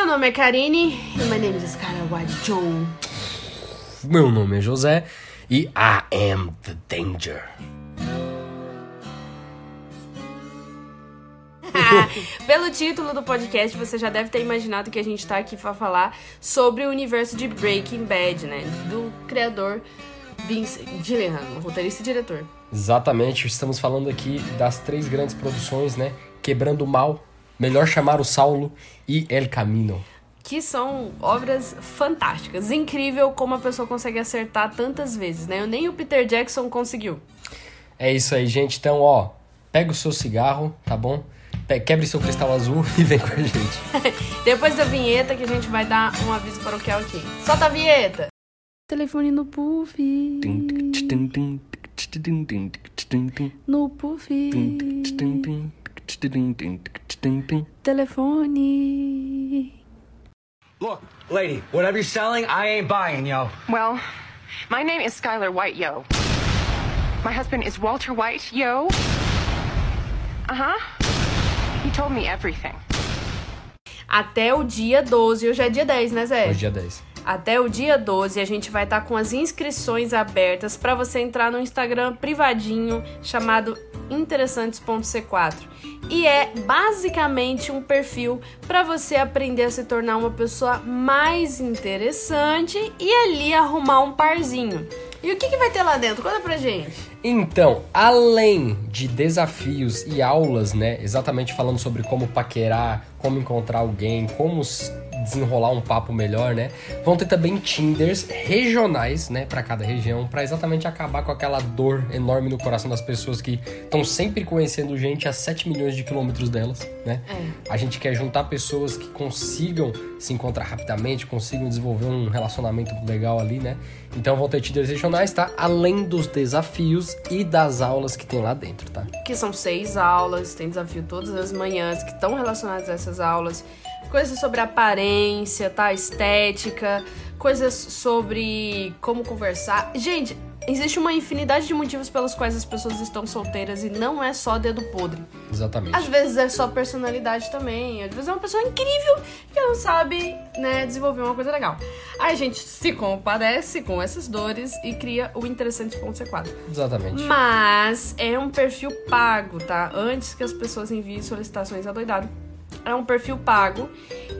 Meu nome é Karine e my name is White John. Meu nome é José e I am the danger. Pelo título do podcast, você já deve ter imaginado que a gente tá aqui pra falar sobre o universo de Breaking Bad, né? Do criador Vince Gilligan, roteirista e diretor. Exatamente, estamos falando aqui das três grandes produções, né? Quebrando o Mal, Melhor Chamar o Saulo e El Camino. Que são obras fantásticas. Incrível como a pessoa consegue acertar tantas vezes, né? Nem o Peter Jackson conseguiu. É isso aí, gente. Então, ó, pega o seu cigarro, tá bom? Quebre seu cristal azul e vem com a gente. Depois da vinheta que a gente vai dar um aviso paroquial aqui. Solta a vinheta! Telefone no puff. No puff. Telefone. Look, lady, whatever you're selling, I ain't buying, yo. Well, my name is Skylar White, yo. My husband is Walter White, yo. Uh huh. He told me everything. Até o dia 12, hoje é dia 10, né, Zé? Hoje é dia 10. Até o dia 12 a gente vai estar tá com as inscrições abertas para você entrar no Instagram privadinho chamado interessantes.c4. E é basicamente um perfil para você aprender a se tornar uma pessoa mais interessante e ali arrumar um parzinho. E o que, que vai ter lá dentro? Conta pra gente. Então, além de desafios e aulas, né, exatamente falando sobre como paquerar, como encontrar alguém, como desenrolar um papo melhor, né? Vão ter também Tinders regionais, né, para cada região, para exatamente acabar com aquela dor enorme no coração das pessoas que estão sempre conhecendo gente a 7 milhões de quilômetros delas, né? É. A gente quer juntar pessoas que consigam se encontrar rapidamente, consigam desenvolver um relacionamento legal ali, né? Então vão ter Tinders regionais, tá? Além dos desafios e das aulas que tem lá dentro, tá? Que são seis aulas, tem desafio todas as manhãs que estão relacionadas a essas aulas coisas sobre aparência, tá? Estética, coisas sobre como conversar. Gente, existe uma infinidade de motivos pelos quais as pessoas estão solteiras e não é só dedo podre. Exatamente. Às vezes é só personalidade também. Às vezes é uma pessoa incrível que não sabe, né, desenvolver uma coisa legal. Aí a gente se compadece com essas dores e cria o interessante.c4. Exatamente. Mas é um perfil pago, tá? Antes que as pessoas enviem solicitações adoidado é um perfil pago,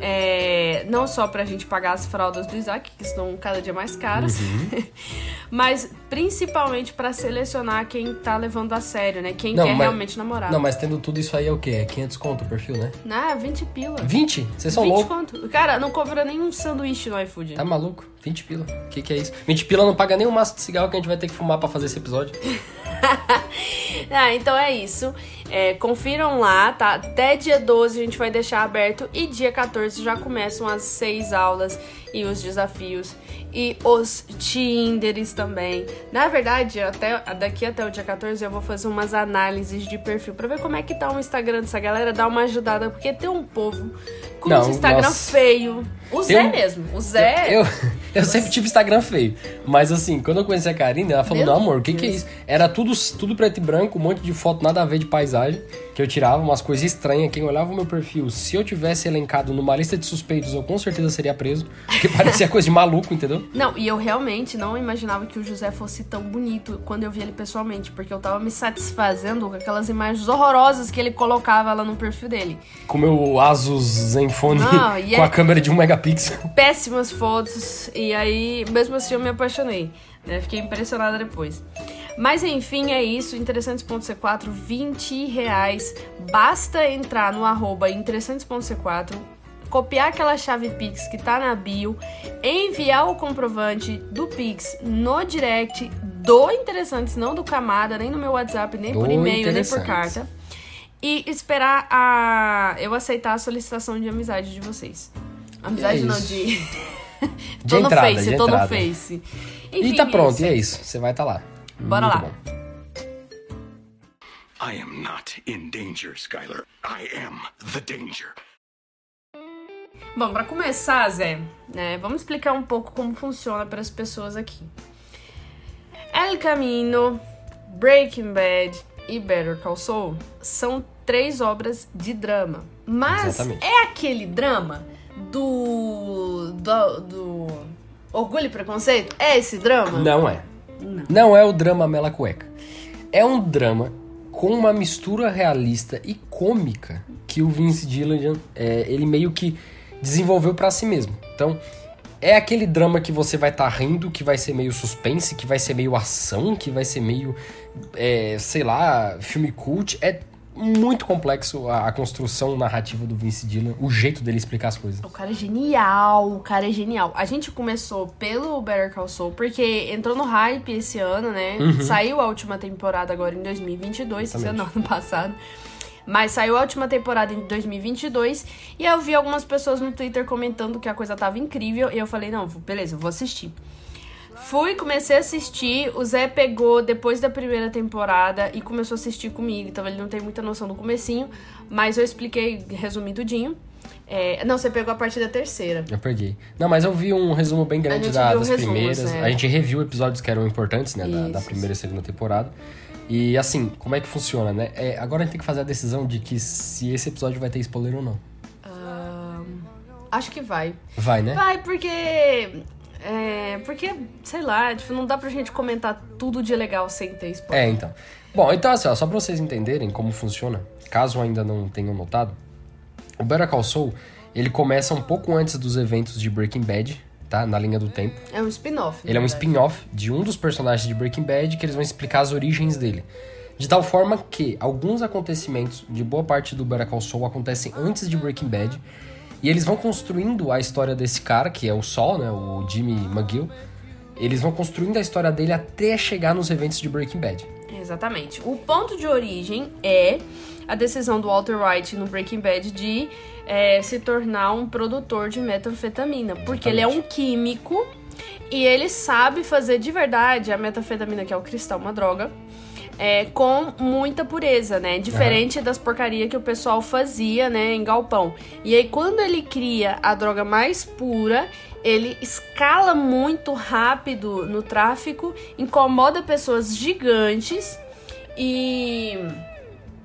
é, não só pra gente pagar as fraldas do Isaac, que estão cada dia mais caras, uhum. mas principalmente para selecionar quem tá levando a sério, né? Quem não, quer mas, realmente namorar. Não, mas tendo tudo isso aí é o quê? É 500 conto o perfil, né? Ah, 20 pila. 20? Vocês são loucos? 20 conto. Cara, não cobra nenhum sanduíche no iFood. Tá maluco? 20 pila. O que, que é isso? 20 pila não paga nem um maço de cigarro que a gente vai ter que fumar para fazer esse episódio. ah, então é isso. É, confiram lá, tá? Até dia 12 a gente vai deixar aberto e dia 14 já começam as seis aulas e os desafios e os Tinders também. Na verdade, até daqui até o dia 14 eu vou fazer umas análises de perfil para ver como é que tá o Instagram dessa galera, dar uma ajudada, porque tem um povo com Não, esse Instagram nossa. feio. O Zé um... mesmo. O Zé. Eu, eu, eu sempre tive Instagram feio. Mas assim, quando eu conheci a Karine, ela falou: Meu Não, amor, o que, que é isso? Era tudo, tudo preto e branco, um monte de foto, nada a ver de paisagem. Que eu tirava, umas coisas estranhas. Quem olhava o meu perfil, se eu tivesse elencado numa lista de suspeitos, eu com certeza seria preso. Porque parecia coisa de maluco, entendeu? Não, e eu realmente não imaginava que o José fosse tão bonito quando eu vi ele pessoalmente. Porque eu tava me satisfazendo com aquelas imagens horrorosas que ele colocava lá no perfil dele. Com o meu Asus Zenfone não, com é... a câmera de um megapixel. Péssimas fotos. E aí, mesmo assim, eu me apaixonei. Né? Fiquei impressionada depois. Mas enfim, é isso. Interessantes.c4, 20 reais. Basta entrar no arroba interessantes.c4, copiar aquela chave Pix que tá na bio, enviar o comprovante do Pix no direct do Interessantes, não do Camada, nem no meu WhatsApp, nem do por e-mail, nem por carta. E esperar a eu aceitar a solicitação de amizade de vocês. Amizade é não, de. de tô entrada, no Face, tô entrada. no Face. Enfim, e tá pronto, isso. e é isso. Você vai estar tá lá. Bora Muito lá. Bom. I am not in danger, Skyler. I am the danger. Bom, para começar, Zé, né, vamos explicar um pouco como funciona para as pessoas aqui. El Camino, Breaking Bad e Better Call Saul são três obras de drama. Mas Exatamente. é aquele drama do, do, do Orgulho e Preconceito? É esse drama? Não é. Não. é o drama Mela Cueca. É um drama com uma mistura realista e cômica que o Vince Gilligan, é, ele meio que desenvolveu pra si mesmo. Então, é aquele drama que você vai estar tá rindo, que vai ser meio suspense, que vai ser meio ação, que vai ser meio, é, sei lá, filme cult. É muito complexo a, a, construção narrativa do Vince Dillon, o jeito dele explicar as coisas. O cara é genial, o cara é genial. A gente começou pelo Better Call Saul, porque entrou no hype esse ano, né? Uhum. Saiu a última temporada agora em 2022, esse ano, ano passado. Mas saiu a última temporada em 2022 e eu vi algumas pessoas no Twitter comentando que a coisa tava incrível e eu falei, não, beleza, vou assistir. Fui, comecei a assistir. O Zé pegou depois da primeira temporada e começou a assistir comigo. Então ele não tem muita noção do comecinho, mas eu expliquei resumidinho. É, não, você pegou a partir da terceira. Eu peguei. Não, mas eu vi um resumo bem grande da, das primeiras. É. A gente reviu episódios que eram importantes, né? Da, da, primeira e segunda temporada. E assim, como é que funciona, né? É, agora a gente tem que fazer a decisão de que se esse episódio vai ter spoiler ou não. acho que vai. Vai, né? Vai, porque é, porque, sei lá, tipo, não dá pra gente comentar tudo de legal sem ter spoiler. É, então. Bom, então assim, ó, só pra vocês entenderem como funciona, caso ainda não tenham notado, o Better Call Saul, ele começa um pouco antes dos eventos de Breaking Bad, tá? Na linha do tempo. É um spin-off. Ele é um spin-off de um dos personagens de Breaking Bad que eles vão explicar as origens dele. De tal forma que alguns acontecimentos de boa parte do Better Call Saul acontecem antes de Breaking Bad e eles vão construindo a história desse cara, que é o Sol, né? O Jimmy McGill. Eles vão construindo a história dele até chegar nos eventos de Breaking Bad. Exatamente. O ponto de origem é a decisão do Walter White no Breaking Bad de é, se tornar um produtor de metanfetamina. Porque ele é um químico e ele sabe fazer de verdade a metanfetamina, que é o cristal, uma droga é, com muita pureza, né? Diferente uhum. das porcarias que o pessoal fazia, né, em galpão. E aí, quando ele cria a droga mais pura, ele escala muito rápido no tráfico, incomoda pessoas gigantes e.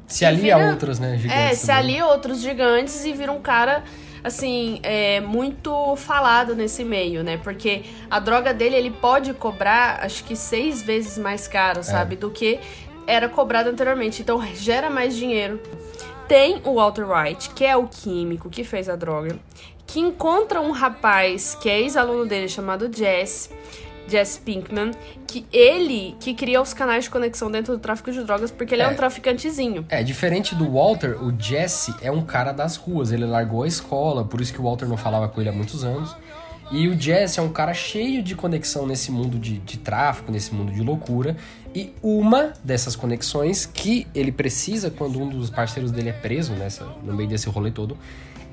Se alia vira, a outros, né? Gigantes é, se alia a outros gigantes e vira um cara assim, é muito falado nesse meio, né? Porque a droga dele, ele pode cobrar, acho que seis vezes mais caro, é. sabe? Do que era cobrado anteriormente. Então gera mais dinheiro. Tem o Walter White, que é o químico que fez a droga, que encontra um rapaz que é ex-aluno dele chamado Jess. Jess Pinkman, que ele que cria os canais de conexão dentro do tráfico de drogas, porque ele é, é um traficantezinho. É, diferente do Walter, o Jesse é um cara das ruas, ele largou a escola, por isso que o Walter não falava com ele há muitos anos. E o Jesse é um cara cheio de conexão nesse mundo de, de tráfico, nesse mundo de loucura. E uma dessas conexões que ele precisa quando um dos parceiros dele é preso nessa, no meio desse rolê todo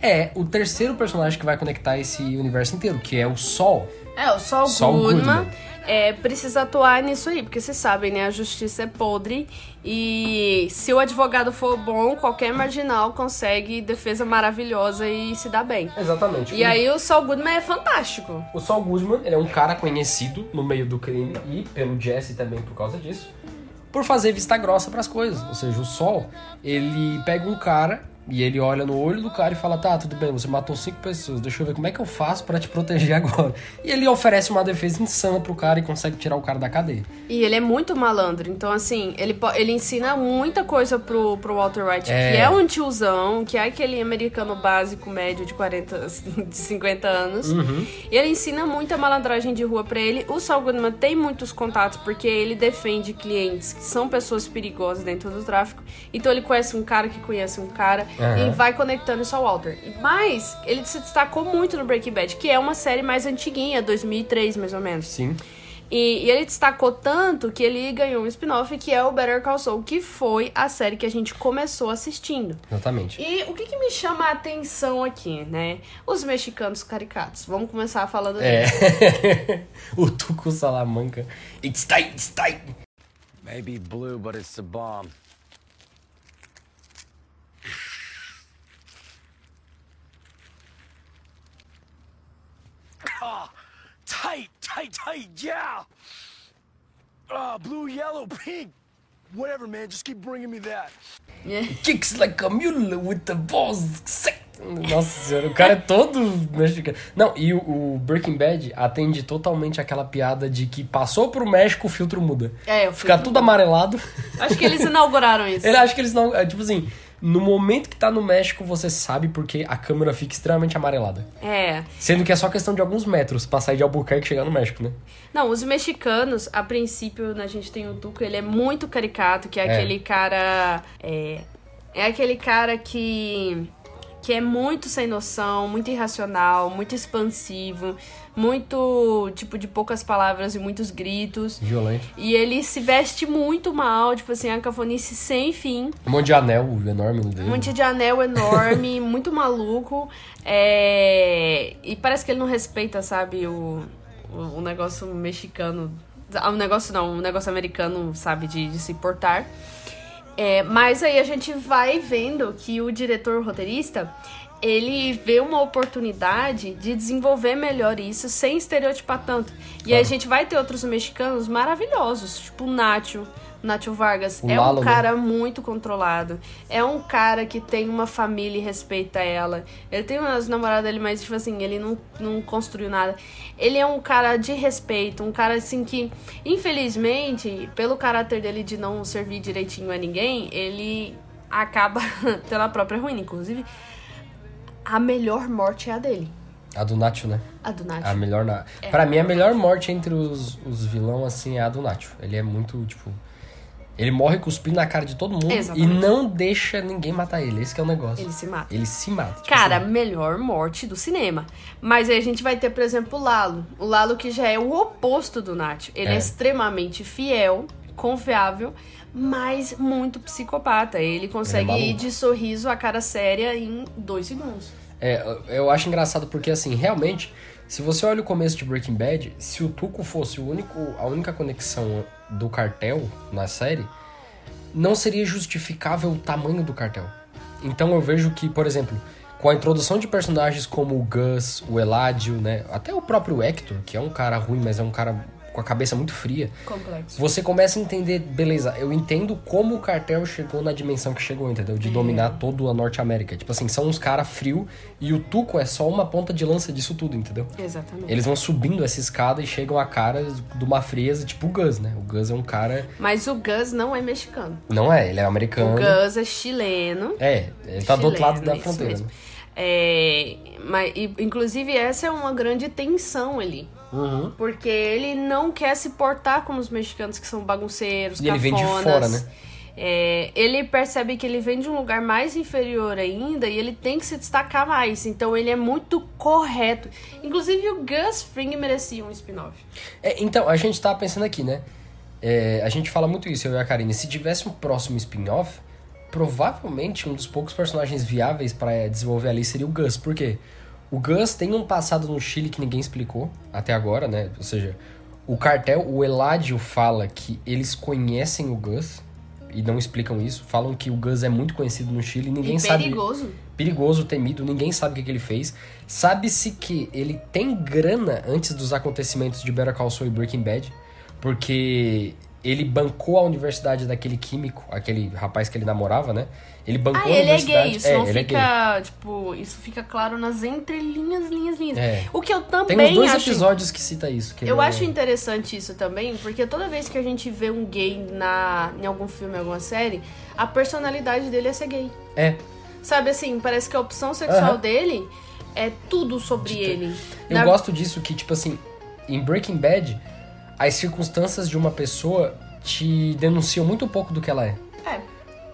é o terceiro personagem que vai conectar esse universo inteiro, que é o Sol. É, o Sol, Sol Goodman. Goodman é, precisa atuar nisso aí, porque vocês sabem, né? A justiça é podre e se o advogado for bom, qualquer marginal consegue defesa maravilhosa e se dá bem. Exatamente. E aí o Saul Goodman é fantástico. O Saul Goodman, ele é um cara conhecido no meio do crime e pelo Jesse também por causa disso, por fazer vista grossa para as coisas. Ou seja, o Sol, ele pega um cara e ele olha no olho do cara e fala: Tá, tudo bem, você matou cinco pessoas, deixa eu ver como é que eu faço para te proteger agora. E ele oferece uma defesa insana pro cara e consegue tirar o cara da cadeia. E ele é muito malandro, então assim, ele, ele ensina muita coisa pro, pro Walter White, é... que é um tiozão, que é aquele americano básico médio de 40, de 50 anos. Uhum. E ele ensina muita malandragem de rua para ele. O Saul Goodman tem muitos contatos porque ele defende clientes que são pessoas perigosas dentro do tráfico. Então ele conhece um cara que conhece um cara. Uhum. E vai conectando isso ao Walter. Mas ele se destacou muito no Breaking Bad, que é uma série mais antiguinha, 2003 mais ou menos. Sim. E, e, ele destacou tanto que ele ganhou um spin-off que é o Better Call Saul, que foi a série que a gente começou assistindo. Exatamente. E o que, que me chama a atenção aqui, né? Os mexicanos caricatos. Vamos começar falando é. o Tuco Salamanca. It's tight, it's tight. Maybe blue, but it's a bomb. Oh, tight, tight, tight, yeah. Oh, blue, yellow, pink. Whatever, man. Just keep bringing me that. Kicks like a mule with the balls. Nossa senhora, o cara é todo mexicano. Não, e o, o Breaking Bad atende totalmente aquela piada de que passou pro México, o filtro muda. É, o Fica filtro tudo amarelado. Acho que eles inauguraram isso. Ele acha que eles não. É, tipo assim, no momento que tá no México, você sabe porque a câmera fica extremamente amarelada. É. Sendo que é só questão de alguns metros pra sair de Albuquerque e chegar no México, né? Não, os mexicanos, a princípio, a gente tem o Tuco, ele é muito caricato, que é, É. aquele cara. É, é aquele cara que. Que é muito sem noção, muito irracional, muito expansivo, muito, tipo, de poucas palavras e muitos gritos. Violento. E ele se veste muito mal, tipo assim, a cafonice sem fim. Um monte de anel enorme no dedo. Um monte de anel enorme, muito maluco. É... E parece que ele não respeita, sabe, o, o, o negócio mexicano. Ah, O negócio não, o negócio americano, sabe, de, de se portar. É, mas aí a gente vai vendo que o diretor roteirista ele vê uma oportunidade de desenvolver melhor isso sem estereotipar tanto. E aí a gente vai ter outros mexicanos maravilhosos, tipo o Nacho. Nacho Vargas O é Lalo, um né? cara muito controlado. É um cara que tem uma família e respeita ela. Ele tem umas namoradas dele, mas, tipo assim, ele não, não construiu nada. Ele é um cara de respeito, um cara, assim, que, infelizmente, pelo caráter dele de não servir direitinho a ninguém, ele acaba tendo a própria ruína. Inclusive, a melhor morte é a dele. A do Nacho, né? A do Nacho. A melhor. Na... Pra mim, a melhor morte entre os, os vilão, assim, é a do Nacho. Ele é muito, tipo. Ele morre cuspindo na cara de todo mundo Exatamente. e não deixa ninguém matar ele. Esse que é o negócio. Ele se mata. Ele se mata. tipo Cara, assim. melhor morte do cinema. Mas aí a gente vai ter, por exemplo, o Lalo. O Lalo que já é o oposto do Nacho. Ele é, É. extremamente fiel, confiável, mas muito psicopata. Ele consegue Ele é ir de sorriso a cara séria em dois segundos. É, eu acho engraçado porque, assim, realmente, se você olha o começo de Breaking Bad, se o Tuco fosse o único, a única conexão do cartel na série, não seria justificável o tamanho do cartel. Então eu vejo que, por exemplo, com a introdução de personagens como o Gus, o Eladio, né, até o próprio Hector, que é um cara ruim, mas é um cara com a cabeça muito fria, Complexo. você começa a entender, beleza, eu entendo como o cartel chegou na dimensão que chegou, entendeu? De dominar toda a Norte América. Tipo assim, são uns caras frios e o Tuco é só uma ponta de lança disso tudo, entendeu? Exatamente. Eles vão subindo essa escada e chegam a cara de uma frieza, tipo o Gus, né? O Gus é um cara. Mas o Gus não é mexicano. Não é, ele é O americano. Gus é chileno. É, ele tá do outro lado Chileno, da fronteira. mesmo. né? É, mas, e, inclusive, essa é uma grande tensão ali. Uhum. Porque ele não quer se portar como os mexicanos que são bagunceiros, E ele vem de cafonas. fora, né? É, ele percebe que ele vem de um lugar mais inferior ainda e ele tem que se destacar mais. Então ele é muito correto. Inclusive o Gus Fring merecia um spin-off. É, então, a gente tava pensando aqui, né? É, a gente fala muito isso, eu e a Karine. Se tivesse um próximo spin-off, provavelmente um dos poucos personagens viáveis pra desenvolver ali seria o Gus. Por quê? O Gus tem um passado no Chile que ninguém explicou até agora, né? Ou seja, o cartel, o Eladio fala que eles conhecem o Gus e não explicam isso. Falam que o Gus é muito conhecido no Chile e ninguém e sabe perigoso. perigoso, temido, ninguém sabe o que, que ele fez. Sabe-se que ele tem grana antes dos acontecimentos de Better Call Saul e Breaking Bad, porque ele bancou a universidade daquele químico, aquele rapaz que ele namorava, né? Ele bancou Ah, a ele é universidade. gay, isso é, não ele é gay. fica, tipo, isso fica claro nas entrelinhas, linhas, linhas. É. O que eu Tem também uns dois acho episódios que cita isso. que Eu é- acho interessante isso também, porque toda vez que a gente vê um gay na, em algum filme, alguma série, a personalidade dele é ser gay. É, Sabe assim, parece que a opção sexual dele é tudo sobre ele. eu Na- gosto disso que, tipo assim, em Breaking Bad, as circunstâncias de uma pessoa te denunciam muito pouco do que ela é. É.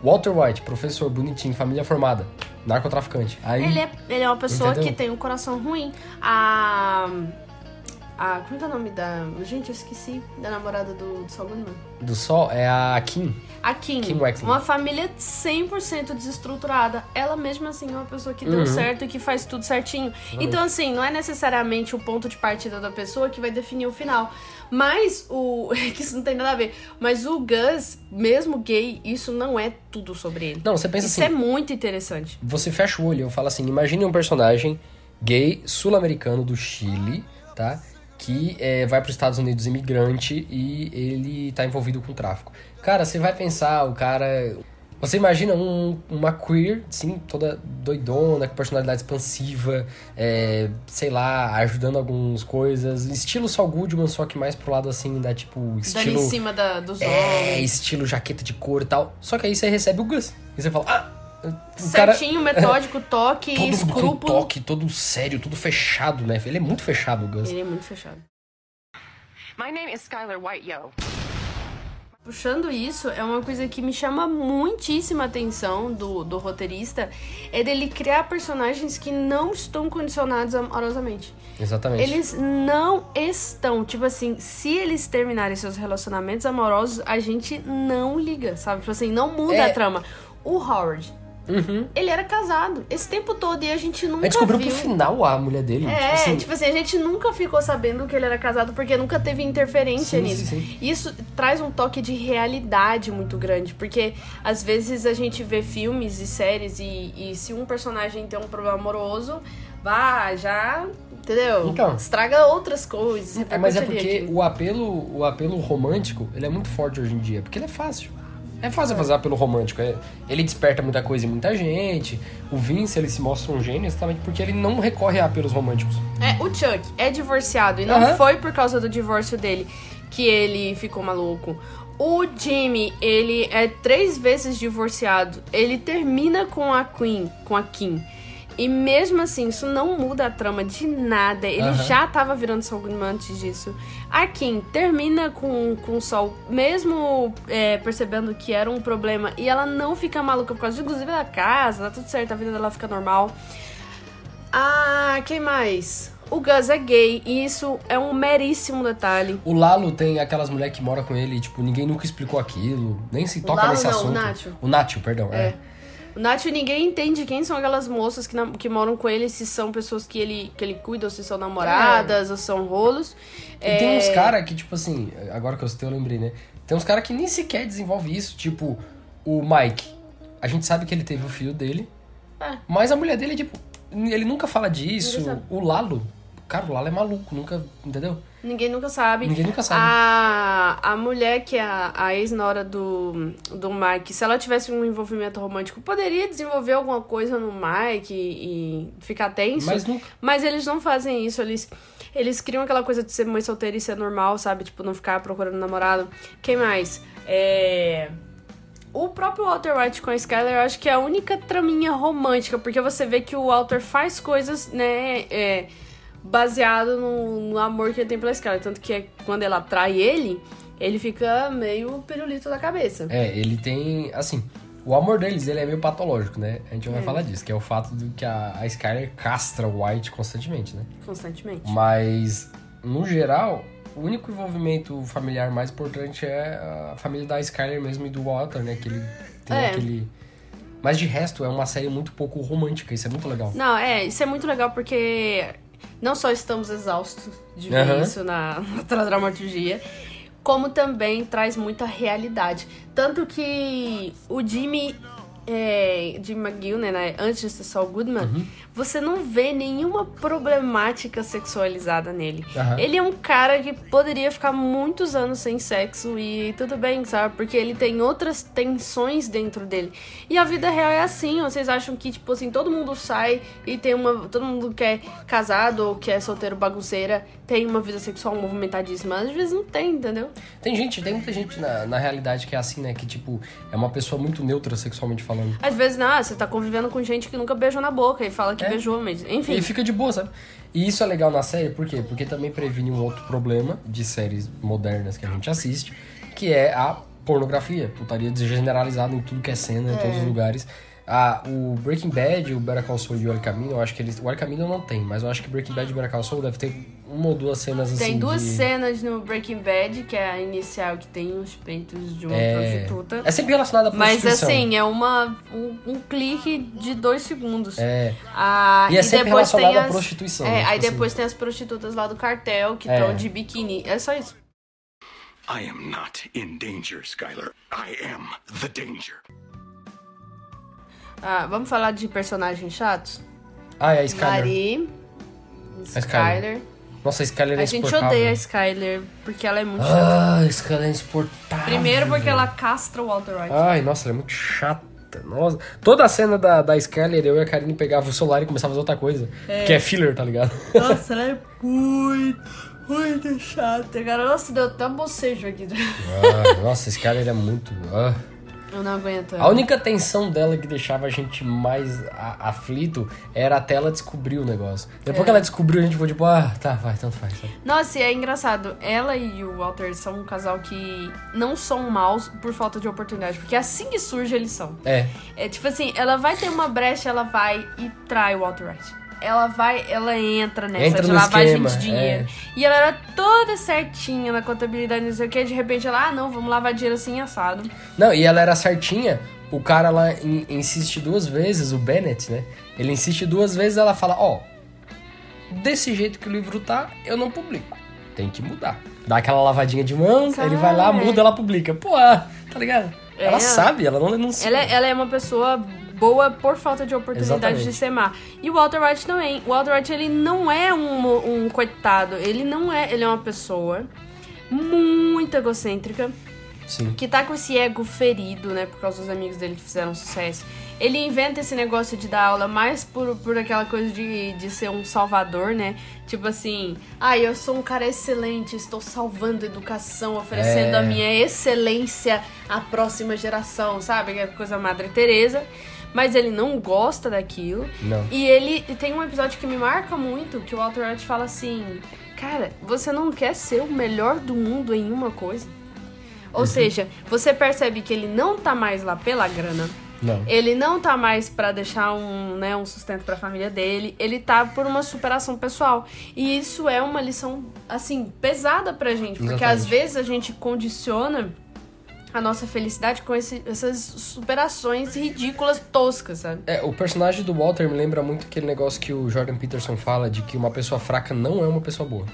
Walter White, professor bonitinho, família formada, narcotraficante. Aí, Ele é, ele é uma pessoa Entendeu? que tem um coração ruim. A. A. Como é que é o nome da. Gente, eu esqueci. Da namorada do, do Saul Goodman. do sol é a Kim. A Kim, Kim uma família 100% desestruturada. Ela mesma assim é uma pessoa que Uhum. deu certo e que faz tudo certinho. Então assim, não é necessariamente o ponto de partida da pessoa que vai definir o final. Mas o que isso não tem nada a ver, mas o Gus, mesmo gay, isso não é tudo sobre ele. Não, você pensa isso assim, é muito interessante. você fecha o olho e eu falo assim, imagine um personagem gay sul-americano do Chile, tá? Que é, vai para os Estados Unidos imigrante e ele tá envolvido com tráfico. Cara, você vai pensar, o cara. Você imagina um- uma queer, assim, toda doidona, com personalidade expansiva, é, sei lá, ajudando algumas coisas. Estilo Saul Goodman, só que mais pro lado assim, da tipo, Dando estilo. em cima da, dos É, homens. estilo jaqueta de couro e tal. Só que aí você recebe o Gus. E você fala, ah, o cara. Certinho, metódico, toque, Todo escrúpulo. toque, todo sério, tudo fechado, né? Ele é muito fechado, o Gus. Ele é muito fechado. My name is Skylar White Yo. Puxando isso, é uma coisa que me chama muitíssima atenção do, do roteirista, é dele criar personagens que não estão condicionados amorosamente. Exatamente. Eles não estão. Tipo assim, se eles terminarem seus relacionamentos amorosos, a gente não liga, sabe? Tipo assim, não muda É. a trama. O Howard, Uhum. ele era casado esse tempo todo e a gente nunca Aí descobriu viu. pro final a mulher dele. É, tipo assim, tipo assim, a gente nunca ficou sabendo que ele era casado porque nunca teve interferência Sim, nisso. sim, sim. Isso traz um toque de realidade muito grande, porque às vezes a gente vê filmes e séries e, e se um personagem tem um problema amoroso, vá, já, entendeu? Então. Estraga outras coisas. É, mas é porque ali. o apelo, o apelo romântico, ele é muito forte hoje em dia, porque ele é fácil. É fácil fazer apelo romântico. é- Ele desperta muita coisa em muita gente. O Vince, ele se mostra um gênio exatamente porque ele não recorre a apelos românticos. É, o Chuck é divorciado e não Aham. foi por causa do divórcio dele que ele ficou maluco. O Jimmy, ele é três vezes divorciado. Ele termina com a Queen, com a Kim. E mesmo assim, isso não muda a trama de nada. Ele Aham. já tava virando Saul Goodman antes disso. A Kim termina com, com o Sol, mesmo é, percebendo que era um problema. E ela não fica maluca por causa, inclusive, da casa, tá tudo certo, a vida dela fica normal. Ah, quem mais? O Gus é gay e isso é um meríssimo detalhe. O Lalo tem aquelas mulheres que moram com ele e, tipo, ninguém nunca explicou aquilo. Nem se toca Lalo nesse não, o assunto. Nacho. O Nacho, perdão. É. O Nath, ninguém entende quem são aquelas moças que, que moram com ele, se são pessoas que ele, que ele cuida, ou se são namoradas, ou são rolos. E tem uns É, caras que, tipo assim, agora que eu citei, eu lembrei, né? Tem uns caras que nem sequer desenvolve isso. Tipo, o Mike. A gente sabe que ele teve o filho dele. É. Mas a mulher dele, tipo, ele nunca fala disso. O Lalo. Cara, o Lalo é maluco, nunca. Entendeu? Ninguém nunca sabe. Ninguém nunca sabe. A, a mulher que é a, a ex-nora do, do Mike, se ela tivesse um envolvimento romântico, poderia desenvolver alguma coisa no Mike e, e ficar tenso. Mas nunca. Mas eles não fazem isso, eles, eles criam aquela coisa de ser mãe solteira e ser normal, sabe? Tipo, não ficar procurando namorado. Quem mais? É... O próprio Walter White com a Skyler, eu acho que é a única traminha romântica, porque você vê que o Walter faz coisas, né, é, baseado no, no amor que ele tem pela Skyler. Tanto que é, quando ela trai ele, ele fica meio pirulito da cabeça. É, ele tem. Assim, o amor deles ele é meio patológico, né? A gente É. vai falar disso, que é o fato de que a, a Skyler castra o White constantemente, né? Constantemente. Mas, no geral, o único envolvimento familiar mais importante é a família da Skyler mesmo e do Walter, né? Que ele tem É. aquele. Mas de resto, é uma série muito pouco romântica, isso é muito legal. Não, é, isso é muito legal porque não só estamos exaustos de ver Aham. isso na, na dramaturgia, como também traz muita realidade. Tanto que o Jimmy, é, Jimmy McGill, né, né, antes de ser Saul Goodman, Uhum. você não vê nenhuma problemática sexualizada nele. Aham. Ele é um cara que poderia ficar muitos anos sem sexo e tudo bem, sabe? Porque ele tem outras tensões dentro dele. E a vida real é assim, vocês acham que, tipo assim, todo mundo sai e tem uma. Todo mundo que é casado ou que é solteiro bagunceira tem uma vida sexual movimentadíssima. Às vezes não tem, entendeu? Tem gente, tem muita gente na, na realidade que é assim, né? Que, tipo, é uma pessoa muito neutra sexualmente falando. Às vezes, não, você tá convivendo com gente que nunca beijou na boca e fala que É. beijou, mas enfim. E fica de boa, sabe? E isso é legal na série, por quê? Porque também previne um outro problema de séries modernas que a gente assiste, que é a pornografia. Putaria generalizada em tudo que é cena, em todos os lugares. Ah, o Breaking Bad, o Better Call Saul e o El Camino, eu acho que eles... O El Camino não tem, mas eu acho que Breaking Bad e Better Call Saul deve ter uma ou duas cenas assim Tem duas de... cenas no Breaking Bad, que é a inicial, que tem os peitos de uma É... prostituta. é sempre relacionada à Mas prostituição. assim, é uma, um, um clique de dois segundos. É... Ah, E é sempre depois tem relacionado à as- prostituição, É, né? aí Tipo assim. depois tem as prostitutas lá do cartel que É. estão de biquíni. É só isso. I am not in danger, Skylar. I am the danger. Ah, vamos falar de personagens chatos? Ah, é a Skyler. Mari, A Skyler. Nossa, a Skyler é A gente insuportável. odeia a Skyler porque ela é muito chata. Ah, a Skyler é insuportável. Primeiro porque ela castra o Walter White. Ai, nossa, ela é muito chata. Nossa. Toda a cena da, da Skyler, eu e a Karine pegava o celular e começava a fazer outra coisa. Que é filler, tá ligado? Nossa, ela é muito, muito chata, cara. Nossa, deu até um bocejo aqui. Ah, nossa, a Skyler é muito. ah. Eu não aguento. A única tensão dela que deixava a gente mais a- aflito era até ela descobrir o negócio. Depois É. que ela descobriu, a gente ficou tipo, ah, tá, vai, tanto faz. Nossa, e é engraçado. Ela e o Walter são um casal que não são maus por falta de oportunidade. Porque assim que surge, eles são. É, É tipo assim, ela vai ter uma brecha, ela vai e trai o Walter White. Ela vai, ela entra nessa Entra de lavagem esquema, de dinheiro. E ela era toda certinha na contabilidade, não sei o que. De repente ela, ah, não, vamos lavar dinheiro assim assado. Não, e ela era certinha. O cara lá in- insiste duas vezes, o Bennett, né? Ele insiste duas vezes ela fala, ó, desse jeito que o livro tá, eu não publico. Tem que mudar. Dá aquela lavadinha de mão, Cara. ele vai lá, muda, ela publica. Pô, ah, tá ligado? É. Ela sabe, ela não denuncia. Ela, é- ela é uma pessoa boa por falta de oportunidade Exatamente. de ser má. E o Walter White também. O Walter White, ele não é um, um coitado. Ele não é... Ele é uma pessoa muito egocêntrica. Sim. que tá com esse ego ferido, né, por causa dos amigos dele que fizeram sucesso. Ele inventa esse negócio de dar aula mais por, por aquela coisa de, de ser um salvador, né? Tipo assim, ah, eu sou um cara excelente, estou salvando a educação, oferecendo É. a minha excelência à próxima geração, sabe? Que é coisa Madre Teresa. Mas ele não gosta daquilo. Não. E ele e tem um episódio que me marca muito, que o Walter White fala assim: Cara, você não quer ser o melhor do mundo em uma coisa? Ou seja, você percebe que ele não tá mais lá pela grana. Não. Ele não tá mais pra deixar um, né, um sustento pra família dele. Ele tá por uma superação pessoal. E isso é uma lição, assim, pesada pra gente. Porque Exatamente. às vezes a gente condiciona a nossa felicidade com esse- essas superações ridículas, toscas, sabe? É, o personagem do Walter me lembra muito aquele negócio que o Jordan Peterson fala de que uma pessoa fraca não é uma pessoa boa.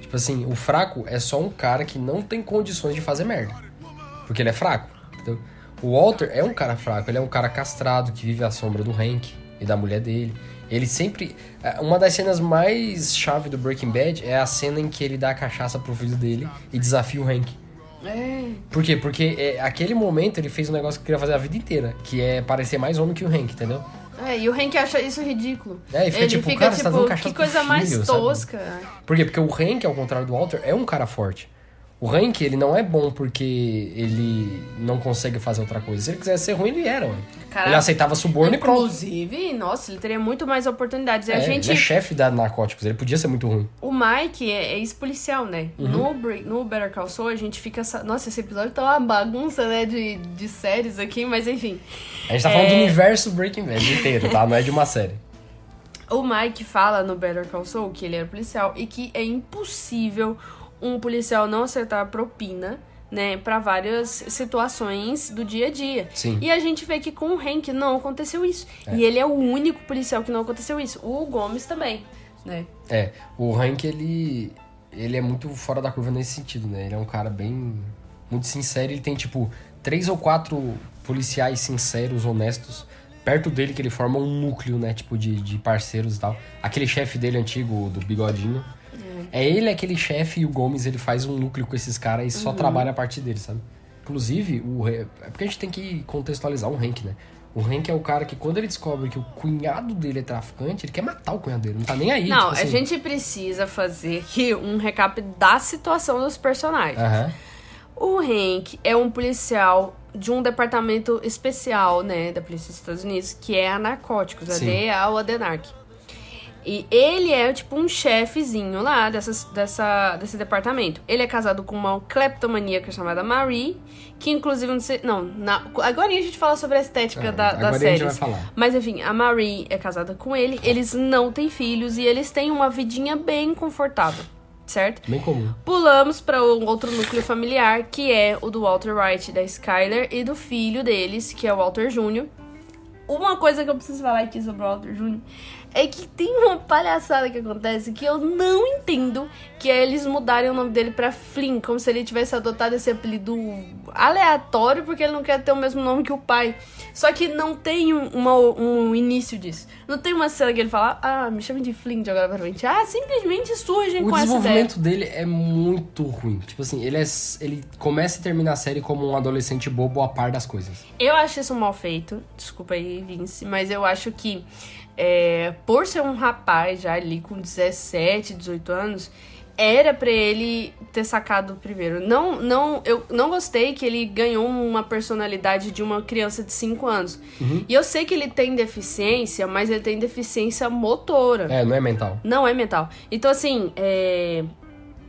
Tipo assim, o fraco é só um cara que não tem condições de fazer merda. Porque ele é fraco, entendeu? O Walter é um cara fraco, ele é um cara castrado que vive à sombra do Hank e da mulher dele. Ele sempre. é, Uma das cenas mais chave do Breaking Bad é a cena em que ele dá a cachaça pro filho dele e desafia o Hank. É. Por quê? Porque é, aquele momento ele fez um negócio que queria fazer a vida inteira, que é parecer mais homem que o Hank, entendeu? É, e o Hank acha isso ridículo. É, e fica Ele tipo, fica cara, tá tipo, cachaça que coisa mais filho, sabe? tosca. Por quê? Porque o Hank, ao contrário do Walter, é um cara forte. O Hank, ele não é bom porque ele não consegue fazer outra coisa. Se ele quisesse ser ruim, ele era, ué. Ele aceitava suborno e pronto. Inclusive, nossa, ele teria muito mais oportunidades. E a É, gente. Ele é chefe da narcóticos, ele podia ser muito ruim. O Mike é, é ex-policial, né? Uhum. No, no Better Call Saul, a gente fica... sa- Nossa, esse episódio tá uma bagunça, né? De, de séries aqui, mas enfim. A gente tá falando É. do universo Breaking Bad inteiro, tá? Não é de uma série. O Mike fala no Better Call Saul que ele era policial e que é impossível um policial não acertar propina, né, para várias situações do dia a dia. Sim. E a gente vê que com o Hank não aconteceu isso. E ele é o único policial que não aconteceu isso. O Gomes também, né? É, o Hank, ele, ele é muito fora da curva nesse sentido, né? Ele é um cara bem... Muito sincero, ele tem, tipo, três ou quatro policiais sinceros, honestos, perto dele, que ele forma um núcleo, né? Tipo, de, de parceiros e tal. Aquele chefe dele antigo, do bigodinho. É ele, aquele chefe, e o Gomes, ele faz um núcleo com esses caras e só trabalha a partir dele, sabe? Inclusive, o... É porque a gente tem que contextualizar o Hank, né? O Hank é o cara que, quando ele descobre que o cunhado dele é traficante, ele quer matar o cunhado dele. Não tá nem aí. Não, tipo a assim. gente precisa fazer aqui um recap da situação dos personagens. Aham. O Hank é um policial de um departamento especial, né, da Polícia dos Estados Unidos, que é a narcóticos, a Sim. DEA ou a DENARC. E ele é tipo um chefezinho lá dessa, dessa, desse departamento. Ele é casado com uma kleptomaníaca chamada Marie, que inclusive não sei. Não, na, agora a gente fala sobre a estética É, da, da série. Mas enfim, a Marie é casada com ele, eles não têm filhos e eles têm uma vidinha bem confortável, certo? Bem comum. Pulamos para um outro núcleo familiar, que é o do Walter White, da Skyler, e do filho deles, que é o Walter Jr. Uma coisa que eu preciso falar aqui sobre o Walter Jr. é que tem uma palhaçada que acontece que eu não entendo, que é eles mudarem o nome dele pra Flynn, como se ele tivesse adotado esse apelido aleatório porque ele não quer ter o mesmo nome que o pai. Só que não tem um, uma- um início disso. Não tem uma cena que ele fala, ah, me chame de Flynn de agora pra frente. Ah, simplesmente surgem O com essa ideia. desenvolvimento dele é muito ruim. Tipo assim, ele, é, ele começa e termina a série como um adolescente bobo a par das coisas. Eu acho isso mal feito. Desculpa aí, Vince. Mas eu acho que, é, por ser um rapaz já ali com 17, 18 anos, era pra ele ter sacado primeiro. Não, não, eu não gostei que ele ganhou uma personalidade de uma criança de 5 anos. E eu sei que ele tem deficiência, mas ele tem deficiência motora. É, não é mental. Não é mental. Então, assim, é.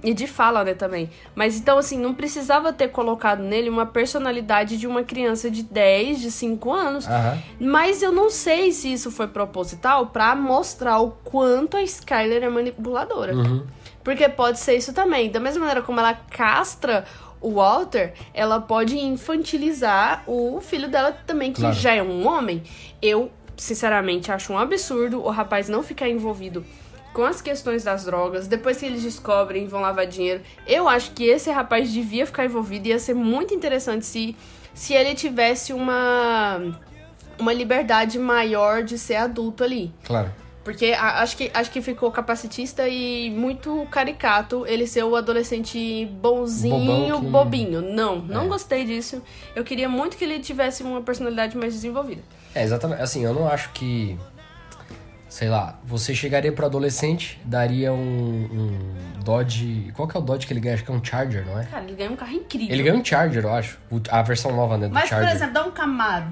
E de fala, né, também. Mas então, assim, não precisava ter colocado nele uma personalidade de uma criança de 10, de 5 anos. Aham. Mas eu não sei se isso foi proposital pra mostrar o quanto a Skyler é manipuladora. Porque pode ser isso também. Da mesma maneira como ela castra o Walter, ela pode infantilizar o filho dela também, que Claro. já é um homem. Eu, sinceramente, acho um absurdo o rapaz não ficar envolvido com as questões das drogas. Depois que eles descobrem, vão lavar dinheiro. Eu acho que esse rapaz devia ficar envolvido. Ia ser muito interessante se, se ele tivesse uma uma liberdade maior de ser adulto ali. Claro. Porque acho que, acho que ficou capacitista e muito caricato ele ser o adolescente bonzinho, que- bobinho. Não, não É. gostei disso. Eu queria muito que ele tivesse uma personalidade mais desenvolvida. É, exatamente. Assim, eu não acho que. Sei lá, você chegaria pro adolescente, daria um, um Dodge. Qual que é o Dodge que ele ganha? Acho que é um Charger, não é? Cara, ele ganha um carro incrível. Ele ganha um Charger, eu acho. A versão nova, né? Do Mas, por Charger. exemplo, dá um Camaro.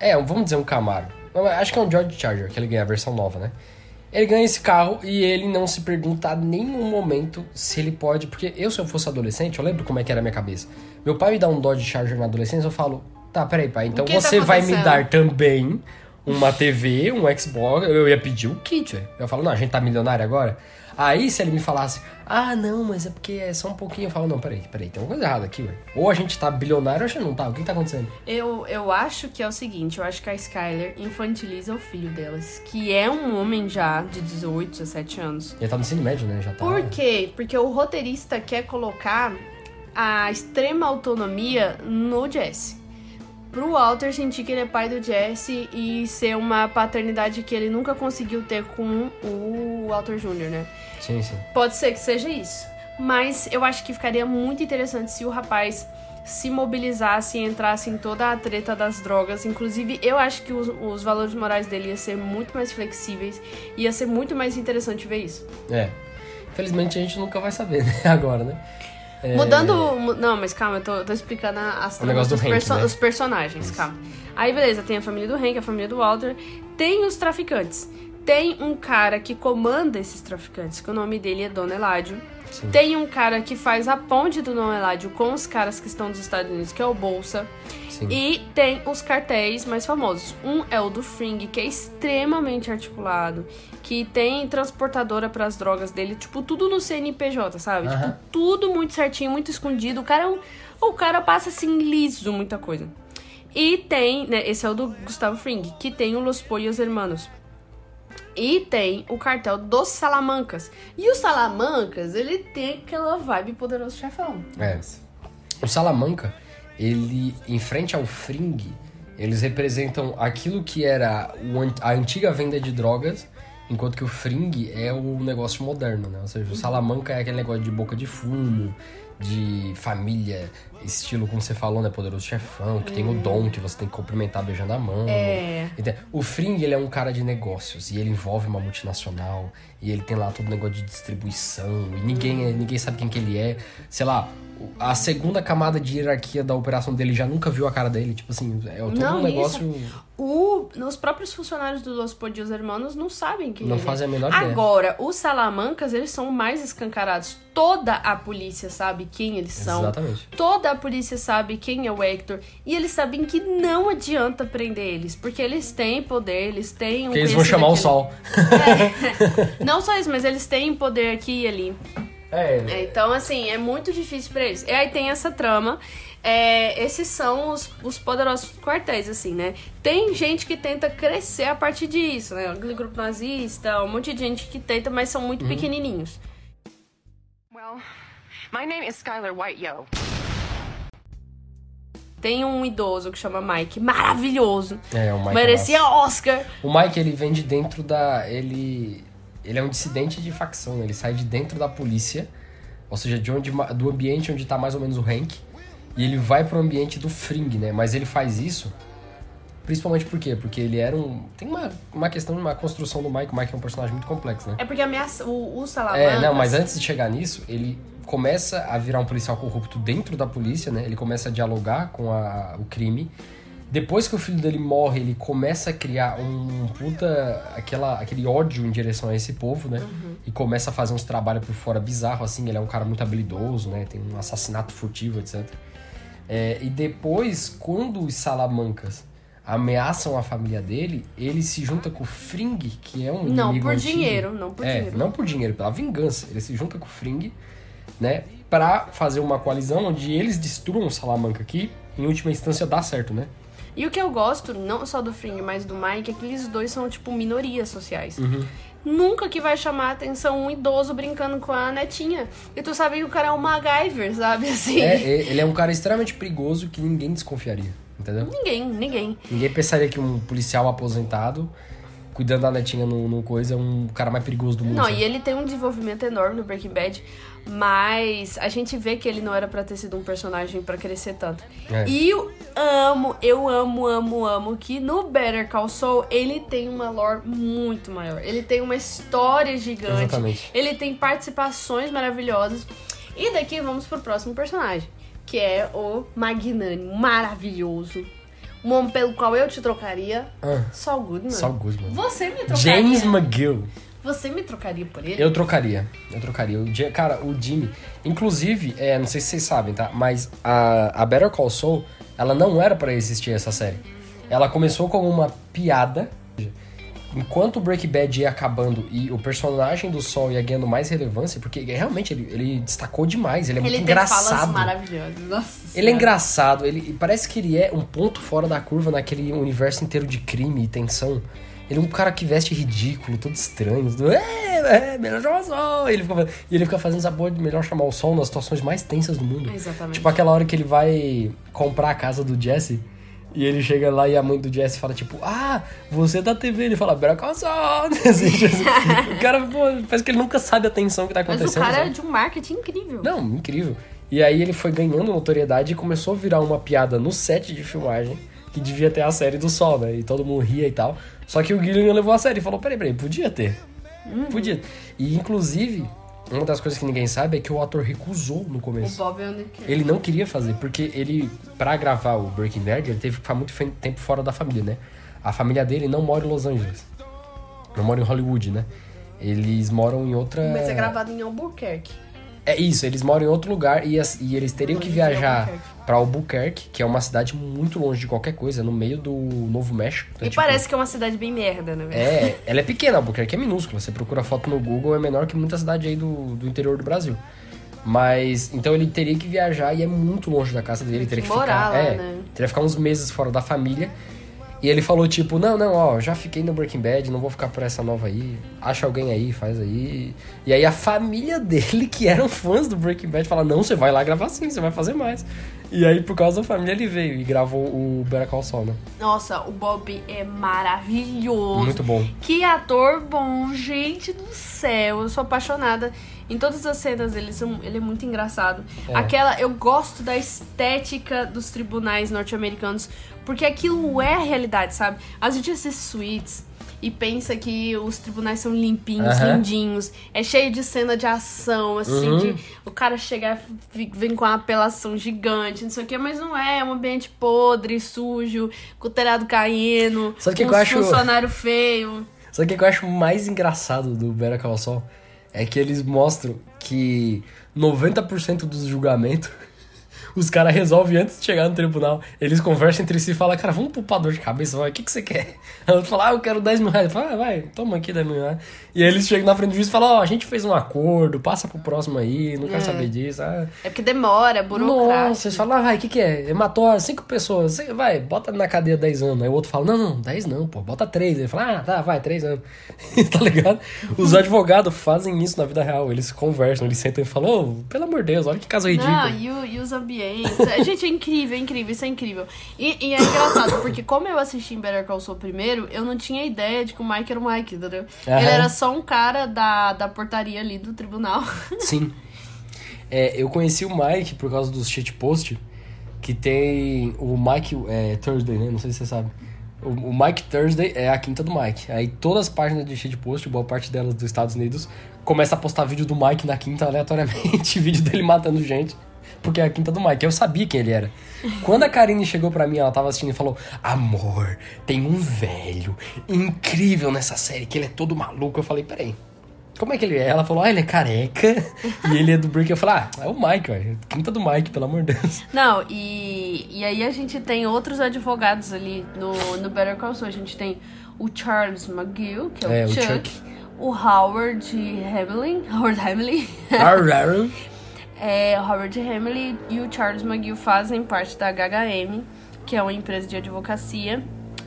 É, vamos dizer um Camaro. Acho que é um Dodge Charger que ele ganha, a versão nova, né? Ele ganha esse carro e ele não se pergunta a nenhum momento se ele pode. Porque eu, se eu fosse adolescente, eu lembro como é que era a minha cabeça. Meu pai me dá um Dodge Charger na adolescência, eu falo, tá, peraí, pai, então tá você vai me dar também uma TV, um Xbox. Eu ia pedir o kit, velho. Eu falo, não, a gente tá milionário agora. Aí se ele me falasse, ah, não, mas é porque é só um pouquinho, eu falo, não, peraí, peraí, tem uma coisa errada aqui, velho. Ou a gente tá bilionário ou a gente não tá. O que tá acontecendo? Eu, eu acho que é o seguinte, eu acho que a Skyler infantiliza o filho delas, que é um homem já de 18, 17 anos. Ele tá no ensino médio, né? Já tá. Por quê? Porque o roteirista quer colocar a extrema autonomia no Jesse. Pro Walter sentir que ele é pai do Jesse e ser uma paternidade que ele nunca conseguiu ter com o Walter Jr., né? Sim, sim. Pode ser que seja isso. Mas eu acho que ficaria muito interessante se o rapaz se mobilizasse e entrasse em toda a treta das drogas. Inclusive, eu acho que os, os valores morais dele ia ser muito mais flexíveis. Ia ser muito mais interessante ver isso. É. Infelizmente a gente nunca vai saber, né? Agora, né? É, Mudando. mu- Não, mas calma, eu tô, tô explicando as O negócio tramas do dos Hank, né? os personagens, calma. Aí, beleza, tem a família do Hank, a família do Walter, tem os traficantes. Tem um cara que comanda esses traficantes, que o nome dele é Don Eladio. Sim. Tem um cara que faz a ponte do Don Eladio com os caras que estão dos Estados Unidos, que é o Bolsa. Sim. E tem os cartéis mais famosos. Um é o do Fring, que é extremamente articulado, que tem transportadora pras drogas dele, tipo, tudo no CNPJ, sabe? Aham. Tipo, tudo muito certinho, muito escondido. O cara é um, o cara passa assim liso muita coisa. E tem, né, esse é o do Gustavo Fring, que tem o Los Pollos Hermanos. E tem o cartel dos Salamancas. E os Salamancas, ele tem aquela vibe poderoso chefão. É. O Salamanca, ele, em frente ao Fring, eles representam aquilo que era o a antiga venda de drogas, enquanto que o Fring é o negócio moderno, né? Ou seja, o Salamanca é aquele negócio de boca de fumo, de família, estilo como você falou, né? Poderoso chefão, que tem o dom que você tem que cumprimentar beijando a mão. É. Entende? O Fring, ele é um cara de negócios e ele envolve uma multinacional e ele tem lá todo o negócio de distribuição e ninguém, é- ninguém sabe quem que ele é. Sei lá, a segunda camada de hierarquia da operação dele já nunca viu a cara dele. Tipo assim, é todo Não, um negócio... O, os próprios funcionários do Los Podios Hermanos não sabem quem Não é. fazem a menor ideia. Agora, os Salamancas, eles são mais escancarados. Toda a polícia sabe quem eles são. Exatamente. Toda a polícia sabe quem é o Hector. E eles sabem que não adianta prender eles. Porque eles têm poder, eles têm um Porque eles vão chamar o sol. ali. Não só isso, mas eles têm poder aqui e ali. É, É, Então, assim, é muito difícil pra eles. E aí tem essa trama. é, esses são os, os poderosos quartéis, assim, né? Tem gente que tenta crescer a partir disso, né? Aquele grupo nazista, um monte de gente que tenta, mas são muito pequenininhos. Well, my name is Skylar White Yo. Tem um idoso que chama Mike, maravilhoso. É, o Mike é Merecia massa. Oscar. O Mike, ele vem de dentro da. Ele. Ele é um dissidente de facção, né? ele sai de dentro da polícia, ou seja, de onde, do ambiente onde tá mais ou menos o Hank, e ele vai pro ambiente do Fring, né? Mas ele faz isso principalmente por quê? Porque ele era um. Tem uma, uma questão de uma construção do Mike. O Mike é um personagem muito complexo, né? É porque ameaça o, o Salamanca. É, não, mas antes de chegar nisso, ele começa a virar um policial corrupto dentro da polícia, né? Ele começa a dialogar com a- o crime. Depois que o filho dele morre, ele começa a criar um puta. Aquela, aquele ódio em direção a esse povo, né? E começa a fazer uns trabalhos por fora bizarro, assim. Ele é um cara muito habilidoso, né? Tem um assassinato furtivo, etc. É, e depois, quando os salamancas ameaçam a família dele, ele se junta com o Fring, que é um Não inimigo por antigo. dinheiro, não por é, dinheiro. não por dinheiro, pela vingança. Ele se junta com o Fring, né, pra fazer uma coalizão onde eles destruam o Salamanca aqui, em última instância dá certo, né? E o que eu gosto, não só do Fring, mas do Mike, é que eles dois são, tipo, minorias sociais. Uhum. Nunca que vai chamar a atenção um idoso brincando com a netinha. E tu sabe que o cara é um MacGyver, sabe? Assim. É, é, ele é um cara extremamente perigoso que ninguém desconfiaria, entendeu? Ninguém, ninguém. Ninguém pensaria que um policial aposentado, cuidando da netinha no, no coisa, é um cara mais perigoso do mundo. Não, sabe? e ele tem um desenvolvimento enorme no Breaking Bad, mas a gente vê que ele não era pra ter sido um personagem pra crescer tanto. É. E eu amo, eu amo, amo, amo que no Better Call Saul ele tem uma lore muito maior. Ele tem uma história gigante. Exatamente. Ele tem participações maravilhosas. E daqui vamos pro próximo personagem, que é o Magnânimo, maravilhoso. Um homem pelo qual eu te trocaria, Ah, Saul Goodman. Saul Goodman. Você me trocaria. James McGill. Você me trocaria por ele? Eu trocaria. Eu trocaria. O, cara, o Jimmy. Inclusive, é, não sei se vocês sabem, tá? Mas a, a Better Call Saul, ela não era pra existir essa série. Ela começou como uma piada. Enquanto o Breaking Bad ia acabando e o personagem do Sol ia ganhando mais relevância, porque realmente ele, ele destacou demais, ele é Ele muito tem falas engraçado. maravilhosas. Nossa Ele é engraçado, ele parece que ele é um ponto fora da curva naquele universo inteiro de crime e tensão. Ele é um cara que veste ridículo, todo estranho. todo, É, é, melhor chamar o sol. E ele, fica, e ele fica fazendo essa porra de melhor chamar o sol nas situações mais tensas do mundo. Exatamente. Tipo aquela hora que ele vai comprar a casa do Jesse. E ele chega lá e a mãe do Jesse fala, tipo, ah, você é da TV. Ele fala, Better Call Saul. Assim, tipo assim. o cara, pô, parece que ele nunca sabe a tensão que tá Mas acontecendo. o cara é sabe? de um marketing incrível. Não, incrível. E aí ele foi ganhando notoriedade e começou a virar uma piada no set de filmagem que devia ter a série do Sol, né? E todo mundo ria e tal. Só que o Guilherme levou a série e falou: peraí, peraí, podia ter. Podia. E inclusive, uma das coisas que ninguém sabe é que o ator recusou no O começo. Bob é Odenkirk. Ele não queria fazer, porque ele, pra gravar o Breaking Bad, ele teve que ficar muito tempo fora da família, né? A família dele não mora em Los Angeles. Não mora em Hollywood, né? Eles moram em outra. Mas é gravado em Albuquerque. É isso, eles moram em outro lugar e, as- e eles teriam que de viajar pra Albuquerque, que é uma cidade muito longe de qualquer coisa, no meio do Novo México. Então, E tipo, parece que é uma cidade bem merda, né? É, ela é pequena, Albuquerque é minúscula. Você procura foto no Google, é menor que muita cidade aí do, do interior do Brasil. Mas, então ele teria que viajar e é muito longe da casa dele. Teria que que morar ficar, lá, é, né? teria que ficar uns meses fora da família. E ele falou, tipo, não, não, ó, já fiquei no Breaking Bad, não vou ficar por essa nova aí. Acha alguém aí, faz aí. E aí a família dele, que eram fãs do Breaking Bad, fala, não, você vai lá gravar sim, você vai fazer mais. E aí, por causa da família, ele veio e gravou o Better Call Saul, né? Nossa, o Bob é maravilhoso. Muito bom. Que ator bom, gente do céu. Eu sou apaixonada. Em todas as cenas ele, ele é muito engraçado. É. Aquela, eu gosto da estética dos tribunais norte-americanos, porque aquilo é a realidade, sabe? A gente assiste suítes e pensa que os tribunais são limpinhos, Aham. lindinhos, é cheio de cena de ação, assim, Uhum. de o cara chegar, vem com uma apelação gigante, não sei o que, mas não é, é um ambiente podre, sujo, com o telhado caindo, o que com que eu uns acho- funcionário feio. Sabe o que que eu acho mais engraçado do Better Call Saul? É que eles mostram que 90% dos julgamentos Os caras resolvem antes de chegar no tribunal. Eles conversam entre si e falam, cara, vamos pro pau dor de cabeça, vai, o que, que você quer? Aí outro fala, ah, eu quero 10 mil reais. Fala, ah, vai, toma aqui 10 mil reais. E aí eles chegam na frente do juiz e falam, ó, a gente fez um acordo, passa pro próximo aí, não quero saber disso. Ah, É porque demora, é burocrático. nossa, vocês falam, ah, vai, o que, que é? Ele matou cinco pessoas, Você- vai, bota na cadeia 10 anos. Aí o outro fala, não, não, 10 não, pô, bota 3. Ele fala, ah, tá, vai, 3 anos. tá ligado? Os advogados fazem isso na vida real, eles conversam, eles sentam e falam, ô, pelo amor de Deus, olha que caso ridículo. Não, e, o- e os ambientes. É, Gente, é incrível, é incrível, isso é incrível. E, e é engraçado, porque como eu assisti em Better Call Saul primeiro, eu não tinha ideia de que o Mike era o Mike, entendeu? Aham. Ele era só um cara da, da portaria ali do tribunal. Sim. É, eu conheci o Mike por causa dos shitpost, que tem o Mike é, Thursday, né? Não sei se você sabe. O, o Mike Thursday é a quinta do Mike. Aí todas as páginas de shitpost, boa parte delas dos Estados Unidos, começa a postar vídeo do Mike na quinta aleatoriamente, vídeo dele matando gente. Porque é a quinta do Mike. Eu sabia quem ele era. Quando a Karine chegou pra mim, ela tava assistindo e falou: Amor, tem um velho incrível nessa série, que ele é todo maluco. Eu falei: Peraí, como é que ele é? Ela falou, ah, ele é careca e ele é do Brick. Eu falei, ah, é o Mike, velho. Quinta do Mike, pelo amor de Deus. Não, e, e aí a gente tem outros advogados ali no, no Better Call Saul. A gente tem o Charles McGill, que é o, É, o Chuck, Chuck. o Howard Hamlin, Howard Hamlin, é, Howard Hamlin e o Charles McGill fazem parte da HHM, que é uma empresa de advocacia,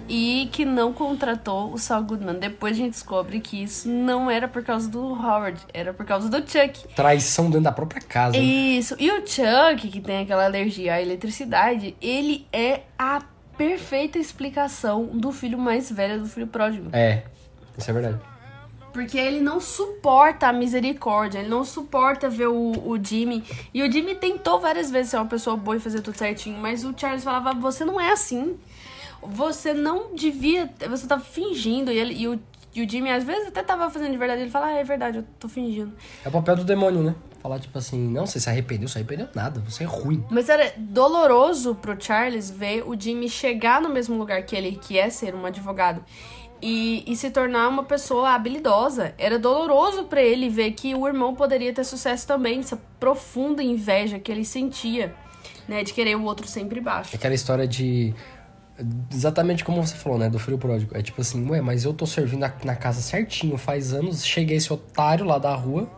e que não contratou o Saul Goodman. Depois a gente descobre que isso não era por causa do Howard, era por causa do Chuck. Traição dentro da própria casa. hein? Isso. E o Chuck, que tem aquela alergia à eletricidade, ele é a perfeita explicação do filho mais velho do filho pródigo. É, isso é verdade. Porque ele não suporta a misericórdia, ele não suporta ver o, o Jimmy. E o Jimmy tentou várias vezes ser uma pessoa boa e fazer tudo certinho, mas o Charles falava: você não é assim. Você não devia. Você tá fingindo. E, ele, e, o, e o Jimmy às vezes até tava fazendo de verdade. Ele fala: ah, é verdade, eu tô fingindo. É o papel do demônio, né? Falar tipo assim, não, você se arrependeu, se arrependeu nada, você é ruim. Mas era doloroso pro Charles ver o Jimmy chegar no mesmo lugar que ele, que é ser um advogado, e, e se tornar uma pessoa habilidosa. Era doloroso pra ele ver que o irmão poderia ter sucesso também, essa profunda inveja que ele sentia, né, de querer o outro sempre baixo. Aquela história de. Exatamente como você falou, né? Do filho pródigo. É tipo assim, ué, mas eu tô servindo na, na casa certinho, faz anos, chega esse otário lá da rua,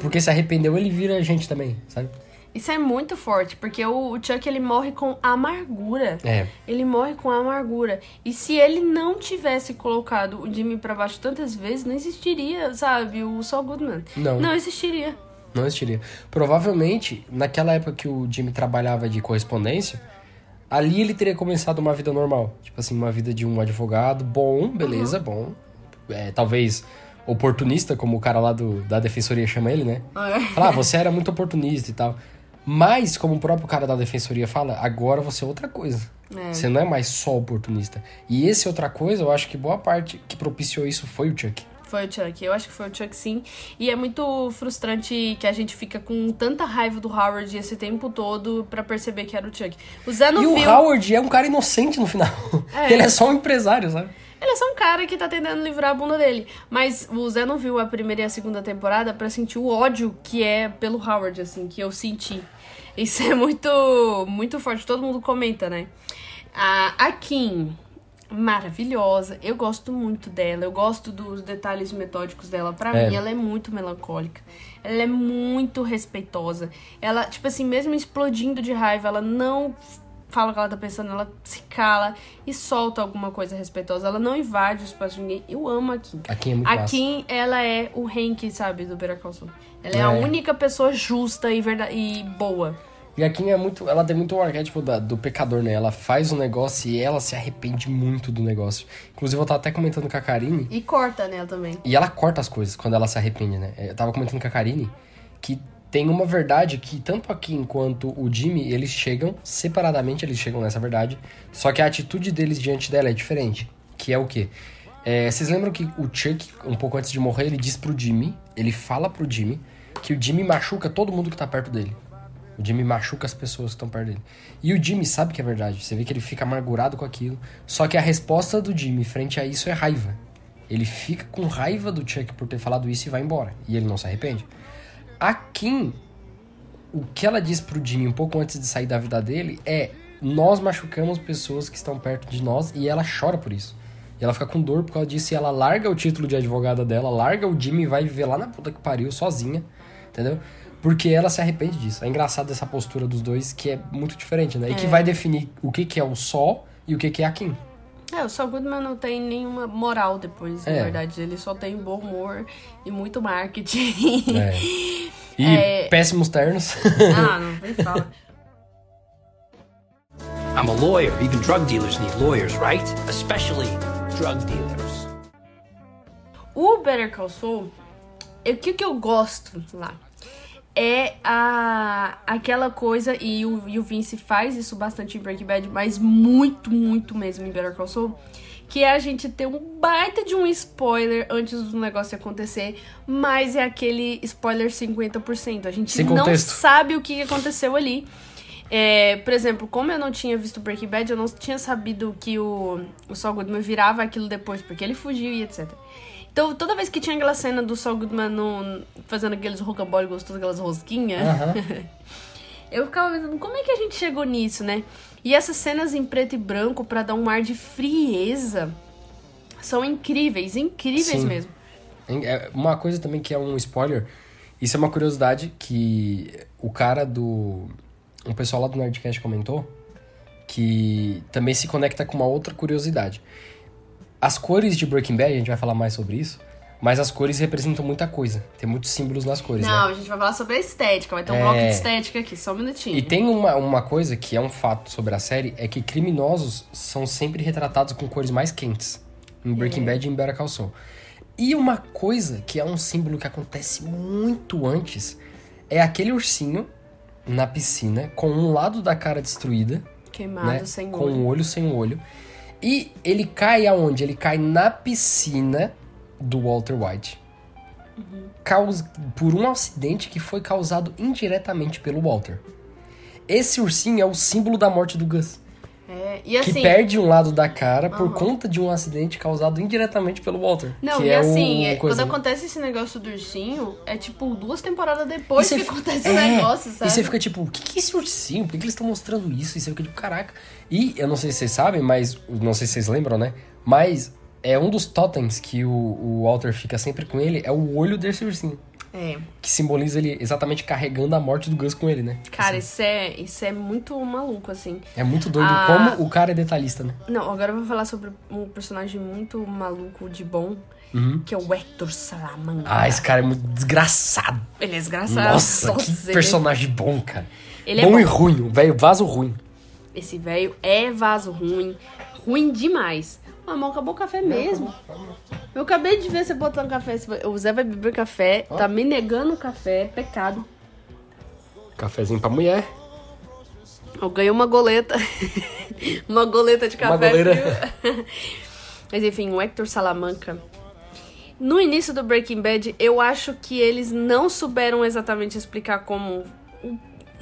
porque se arrependeu, ele vira a gente também, sabe? Isso é muito forte, porque o, Chuck ele morre com amargura. É. Ele morre com amargura. E se ele não tivesse colocado o Jimmy pra baixo tantas vezes, não existiria, sabe, o Saul Goodman. Não. Não existiria. Não existiria. Provavelmente, naquela época que o Jimmy trabalhava de correspondência, ali ele teria começado uma vida normal. Tipo assim, uma vida de um advogado bom, beleza, bom. É, talvez oportunista, como o cara lá do, da defensoria chama ele, né? Fala, ah, você era muito oportunista e tal. Mas, como o próprio cara da defensoria fala, agora você é outra coisa. É. Você não é mais só oportunista. E esse outra coisa, eu acho que boa parte que propiciou isso foi o Chuck. Foi o Chuck, eu acho que foi o Chuck sim. E é muito frustrante que a gente fica com tanta raiva do Howard esse tempo todo pra perceber que era o Chuck. O Zé não e viu. o Howard é um cara inocente no final. É. Ele é só um empresário, sabe? Ele é só um cara que tá tentando livrar a bunda dele. Mas o Zé não viu a primeira e a segunda temporada pra sentir o ódio que é pelo Howard, assim, que eu senti. Isso é muito, muito forte. Todo mundo comenta, né? A, a Kim, maravilhosa. Eu gosto muito dela. Eu gosto dos detalhes metódicos dela. Pra É. mim, ela é muito melancólica. Ela é muito respeitosa. Ela, tipo assim, mesmo explodindo de raiva, ela não fala o que ela tá pensando, ela se cala e solta alguma coisa respeitosa. Ela não invade o espaço de ninguém. Eu amo a Kim. A Kim é muito A massa. Kim, ela é o Hank, sabe, do Saul. Ela é, a É. única pessoa justa e, verda e boa. E a Kim é muito. Ela tem muito o arquétipo da- do pecador, né? Ela faz um negócio e ela se arrepende muito do negócio. Inclusive, eu tava até comentando com a Karine. E corta nela também. E ela corta as coisas quando ela se arrepende, né? Eu tava comentando com a Karine que tem uma verdade que tanto a Kim quanto o Jimmy, eles chegam separadamente, eles chegam nessa verdade. Só que a atitude deles diante dela é diferente. Que é o quê? É, vocês lembram que o Chuck, um pouco antes de morrer, ele diz pro Jimmy, ele fala pro Jimmy, que o Jimmy machuca todo mundo que tá perto dele. O Jimmy machuca as pessoas que estão perto dele. E o Jimmy sabe que é verdade. Você vê que ele fica amargurado com aquilo. Só que a resposta do Jimmy frente a isso é raiva. Ele fica com raiva do Chuck por ter falado isso e vai embora. E ele não se arrepende. A Kim, o que ela diz pro Jimmy um pouco antes de sair da vida dele é: nós machucamos pessoas que estão perto de nós e ela chora por isso. E ela fica com dor por causa disso e ela larga o título de advogada dela, larga o Jimmy e vai viver lá na puta que pariu sozinha, entendeu? Porque ela se arrepende disso. É engraçado essa postura dos dois que é muito diferente, né? E que vai definir o que, que é o Sol e o que, que é a Kim. É, o Saul Goodman não tem nenhuma moral depois, É. na verdade. Ele só tem bom humor e muito marketing. É. E É. péssimos ternos. ah, não nem fala. I'm a lawyer. Even drug dealers need lawyers, right? Especially drug dealers. O Better Call Saul, o que, que eu gosto lá? É a, aquela coisa, e o, e o Vince faz isso bastante em Breaking Bad, mas muito, muito mesmo em Better Call Saul, que é a gente ter um baita de um spoiler antes do negócio acontecer, mas é aquele spoiler 50%. A gente Sem não contexto. sabe o que aconteceu ali. É, por exemplo, como eu não tinha visto Breaking Bad, eu não tinha sabido que o, o Saul Goodman virava aquilo depois, porque ele fugiu e etc. Então, toda vez que tinha aquela cena do Saul Goodman no- fazendo aqueles rocambole gostosos, aquelas rosquinhas, eu ficava pensando, como é que a gente chegou nisso, né? E essas cenas em preto e branco, pra dar um ar de frieza, são incríveis, incríveis Sim. mesmo. É Uma coisa também que é um spoiler, isso é uma curiosidade que o cara do. Um pessoal lá do Nerdcast comentou que também se conecta com uma outra curiosidade. As cores de Breaking Bad, a gente vai falar mais sobre isso, mas as cores representam muita coisa. Tem muitos símbolos nas cores, Não, né? a gente vai falar sobre a estética, vai ter um É. bloco de estética aqui, só um minutinho. E tem uma, uma coisa que é um fato sobre a série, é que criminosos são sempre retratados com cores mais quentes. Em Breaking Bad e em Better Call Saul. E uma coisa que é um símbolo que acontece muito antes, é aquele ursinho na piscina, com um lado da cara destruída, Queimado, né? sem com olho. um olho sem olho. E ele cai aonde? Ele cai na piscina do Walter White. Uhum. Caus- por um acidente que foi causado indiretamente pelo Walter. Esse ursinho é o símbolo da morte do Gus. É, e assim, que perde um lado da cara por conta de um acidente causado indiretamente pelo Walter. Não, que e é assim, o, é, coisa- quando acontece esse negócio do ursinho, é tipo duas temporadas depois que acontece é, o negócio, sabe? E você fica tipo, o que, que é esse ursinho? Por que, que eles estão mostrando isso? E você fica tipo, caraca. E eu não sei se vocês sabem, mas. Não sei se vocês lembram, né? Mas é um dos totens que o, o Walter fica sempre com ele, é o olho desse ursinho. É. Que simboliza ele exatamente carregando a morte do Gus com ele, né? Cara, Assim, isso é, isso é muito maluco, assim. é muito doido Ah. como o cara é detalhista, né? Não, agora eu vou falar sobre um personagem muito maluco de bom, que é o Hector Salamanca. Uhum. Ah, esse cara é muito desgraçado. Ele é desgraçado. Nossa, que ele- personagem bom, cara. Ele é bom, bom. e ruim, velho, vaso ruim. Esse velho é vaso ruim. Ruim demais. Mamão, acabou o café mesmo. Eu acabei de ver você botando café. O Zé vai beber café, tá me negando o café, pecado. Cafezinho pra mulher. Eu ganhei uma goleta. uma goleta de Uma café goleira. frio. Mas enfim, o Hector Salamanca. No início do Breaking Bad, eu acho que eles não souberam exatamente explicar como.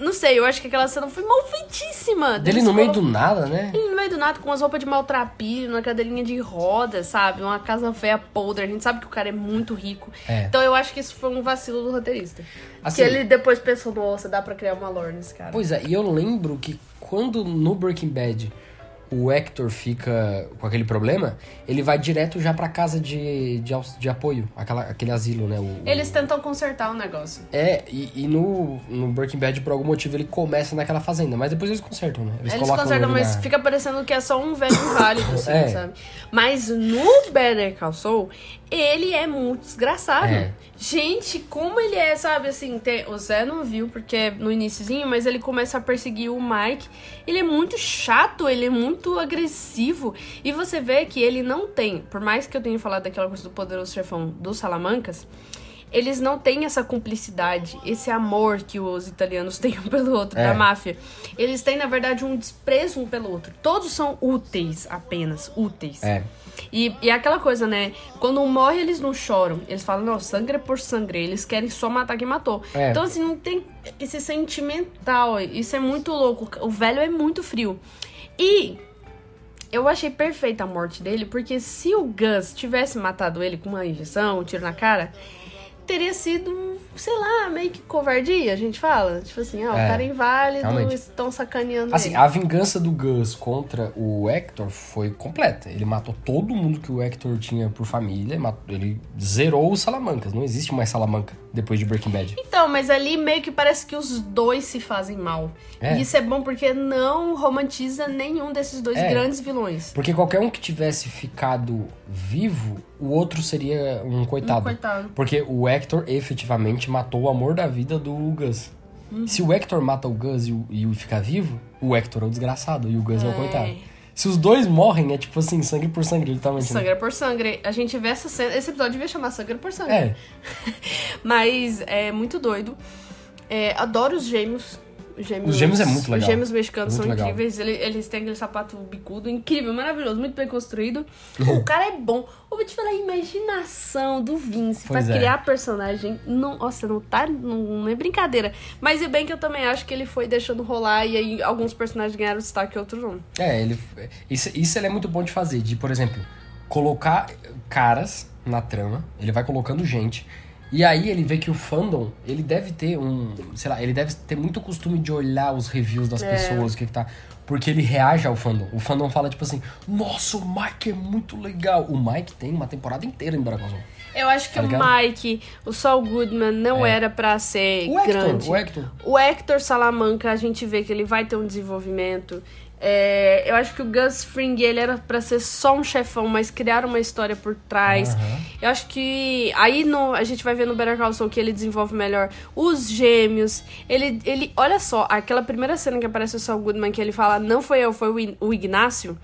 Não sei, eu acho que aquela cena foi mal feitíssima. Dele no meio do nada, né? Ele no meio do nada, com as roupas de maltrapilho, numa cadeirinha de roda, sabe? Uma casa feia podre. A gente sabe que o cara é muito rico. É. Então eu acho que isso foi um vacilo do roteirista. Assim- que ele depois pensou, nossa, dá pra criar uma lore nesse cara. Pois é, e eu lembro que quando no Breaking Bad o Hector fica com aquele problema, ele vai direto já pra casa de, de, de apoio, aquela, aquele asilo, né? O- Eles tentam consertar o negócio. É, e, e no, no Breaking Bad, por algum motivo, ele começa naquela fazenda, mas depois eles consertam, né? Eles colocam consertam, mas na- fica parecendo que é só um velho inválido, assim, É. sabe? Mas no Better Call Saul, ele é muito desgraçado. É. Gente, como ele é, sabe, assim, tem- o Zé não viu, porque é no iniciozinho, mas ele começa a perseguir o Mike. Ele é muito chato, ele é muito agressivo. E você vê que ele não tem, por mais que eu tenha falado daquela coisa do poderoso chefão dos Salamancas, eles não têm essa cumplicidade, esse amor que os italianos têm um pelo outro, É. da máfia. Eles têm, na verdade, um desprezo um pelo outro. Todos são úteis apenas, úteis. É. E, e é aquela coisa, né? Quando um morre, eles não choram. Eles falam, não, sangue é por sangue. Eles querem só matar quem matou. É. Então, assim, não tem esse sentimental. Isso é muito louco. O velho é muito frio. E eu achei perfeita a morte dele, porque se o Gus tivesse matado ele com uma injeção, um tiro na cara, teria sido sei lá, meio que covardia, a gente fala. Tipo assim, ah, o É, cara é inválido, realmente. estão sacaneando Assim, ele. a vingança do Gus contra o Hector foi completa. Ele matou todo mundo que o Hector tinha por família. Ele zerou os Salamancas. Não existe mais Salamanca depois de Breaking Bad. Então, mas ali meio que parece que os dois se fazem mal. É. E isso é bom porque não romantiza nenhum desses dois É. grandes vilões. Porque qualquer um que tivesse ficado vivo, o outro seria um coitado. Um coitado. Porque o Hector efetivamente matou o amor da vida do Gus. Uhum. Se o Hector mata o Gus e o, e o fica vivo, o Hector é o desgraçado e o Gus é, o É. coitado. Se os dois morrem, é tipo assim, sangue por sangue, literalmente. né? Sangue por sangue. A gente vê essa cena. Esse episódio devia chamar Sangue por sangue. É. Mas é muito doido. É, adoro os gêmeos. Os gêmeos, Os gêmeos é muito legal. Os gêmeos mexicanos Muito são legal. incríveis. Ele- Eles têm aquele sapato bicudo incrível, maravilhoso, muito bem construído. o cara é bom. Eu vou te falar, a imaginação do Vince Pois pra é. criar personagem. Não, nossa, não tá. Não, não é brincadeira. Mas é bem que eu também acho que ele foi deixando rolar e aí alguns personagens ganharam destaque e outros não. É, ele. Isso, isso ele é muito bom de fazer. De, por exemplo, colocar caras na trama. Ele vai colocando gente. E aí ele vê que o fandom, ele deve ter um. Sei lá, ele deve ter muito costume de olhar os reviews das É. pessoas, o que, que tá. Porque ele reage ao fandom. O fandom fala, tipo assim, nossa, o Mike é muito legal. O Mike tem uma temporada inteira em Dragon Ball. Eu acho que Tá o? Mike, o Saul Goodman não É. era pra ser O Hector, grande. o Hector. O Hector Salamanca, a gente vê que ele vai ter um desenvolvimento. É, eu acho que o Gus Fring, ele era pra ser só um chefão, mas criaram uma história por trás. Eu acho que aí no, a gente vai ver no Better Call Saul que ele desenvolve melhor os gêmeos. Ele, ele, olha só, aquela primeira cena que aparece o Saul Goodman, que ele fala, não foi eu, foi o Ignácio.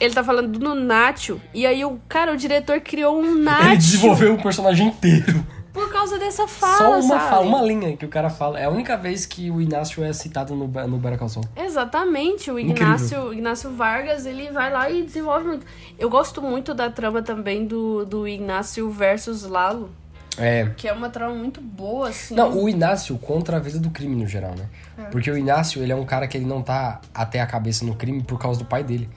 Ele tá falando do Nacho. E aí o cara, o diretor criou um Nacho. Ele desenvolveu o personagem inteiro. Por causa dessa fala, Só uma sabe? fala, uma linha que o cara fala. É a única vez que o Inácio é citado no, no Better Call Saul. Exatamente, o Incrível. Ignácio, o Ignácio Vargas, ele vai lá e desenvolve muito. Eu gosto muito da trama também do, do Ignácio versus Lalo, É. que é uma trama muito boa, assim. Não, o Inácio contra a vida do crime no geral, né? Porque o Inácio, ele é um cara que ele não tá até a cabeça no crime por causa do pai dele.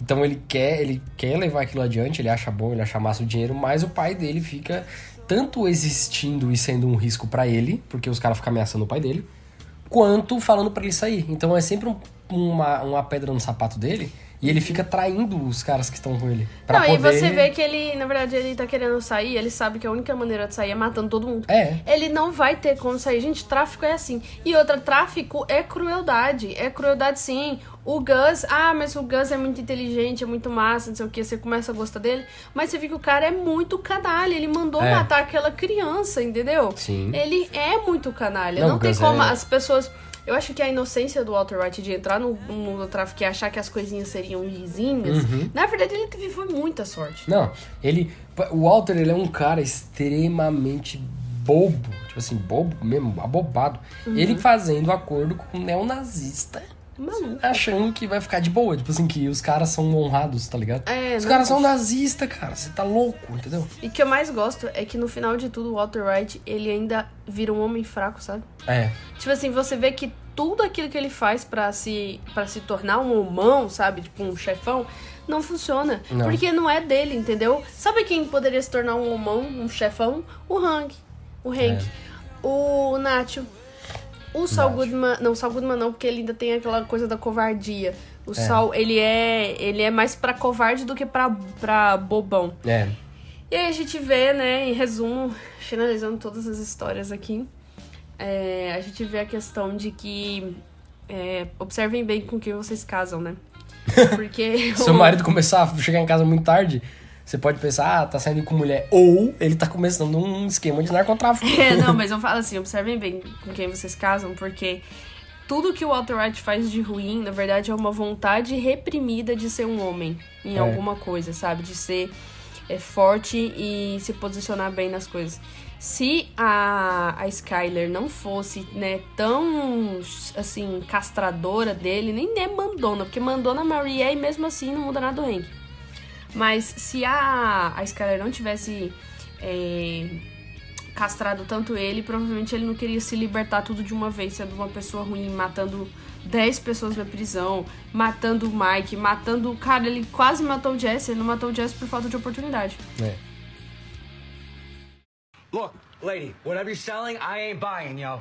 Então ele quer, ele quer levar aquilo adiante, ele acha bom, ele acha massa o dinheiro, mas o pai dele fica tanto existindo e sendo um risco pra ele, porque os caras ficam ameaçando o pai dele, quanto falando pra ele sair. Então é sempre um- uma, uma pedra no sapato dele e ele fica traindo os caras que estão com ele. Pra Não, poder... e você vê que ele, na verdade, ele tá querendo sair, ele sabe que a única maneira de sair é matando todo mundo. É. Ele não vai ter como sair. Gente, tráfico é assim. E outra, tráfico é crueldade. É crueldade sim. O Gus, ah, mas o Gus é muito inteligente, é muito massa, não sei o que, você começa a gostar dele. Mas você vê que o cara é muito canalha. Ele mandou É. matar aquela criança, entendeu? Sim. Ele é muito canalha. Não, Não, tem como é- as pessoas. Eu acho que a inocência do Walter White de entrar no mundo do tráfico e achar que as coisinhas seriam lisinhas, Uhum. na verdade ele teve foi muita sorte. Não, ele. O Walter, ele é um cara extremamente bobo. Tipo assim, bobo mesmo, abobado. Uhum. Ele fazendo acordo com um neonazista. Maluco. Achando que vai ficar de boa. Tipo assim, que os caras são honrados, tá ligado? É, os caras são nazistas, cara. Você tá louco, entendeu? E o que eu mais gosto é que no final de tudo o Walter White, ele ainda vira um homem fraco, sabe? É. Tipo assim, você vê que tudo aquilo que ele faz pra se para se tornar um homão, sabe? Tipo um chefão, não funciona. Não. Porque não é dele, entendeu? Sabe quem poderia se tornar um homão, um chefão? O Hank. O Hank. O Nacho. O Saul. Goodman. Não, o Saul Goodman não, porque ele ainda tem aquela coisa da covardia. O Saul, ele é, ele é mais pra covarde do que pra, pra bobão. É. E aí a gente vê, né, em resumo, finalizando todas as histórias aqui, é, a gente vê a questão de que é, observem bem com quem vocês casam, né? Porque. Se seu marido começar a chegar em casa muito tarde, você pode pensar, ah, tá saindo com mulher. Ou ele tá começando um esquema de narcotráfico. É, não, mas eu falo assim, observem bem com quem vocês casam, porque tudo que o Walter White faz de ruim, na verdade, é uma vontade reprimida de ser um homem em É. alguma coisa, sabe? De ser é, forte e se posicionar bem nas coisas. Se a, a Skyler não fosse, né, tão, assim, castradora dele, nem é mandona, porque mandona Marie é e mesmo assim não muda nada do Hank. Mas se a, a Skyler não tivesse é, castrado tanto ele, provavelmente ele não queria se libertar tudo de uma vez, sendo uma pessoa ruim, matando 10 pessoas na prisão, matando o Mike, matando. Cara, ele quase matou o Jesse, ele não matou o Jesse por falta de oportunidade. É. Look, lady, whatever you're selling, I ain't buying, yo.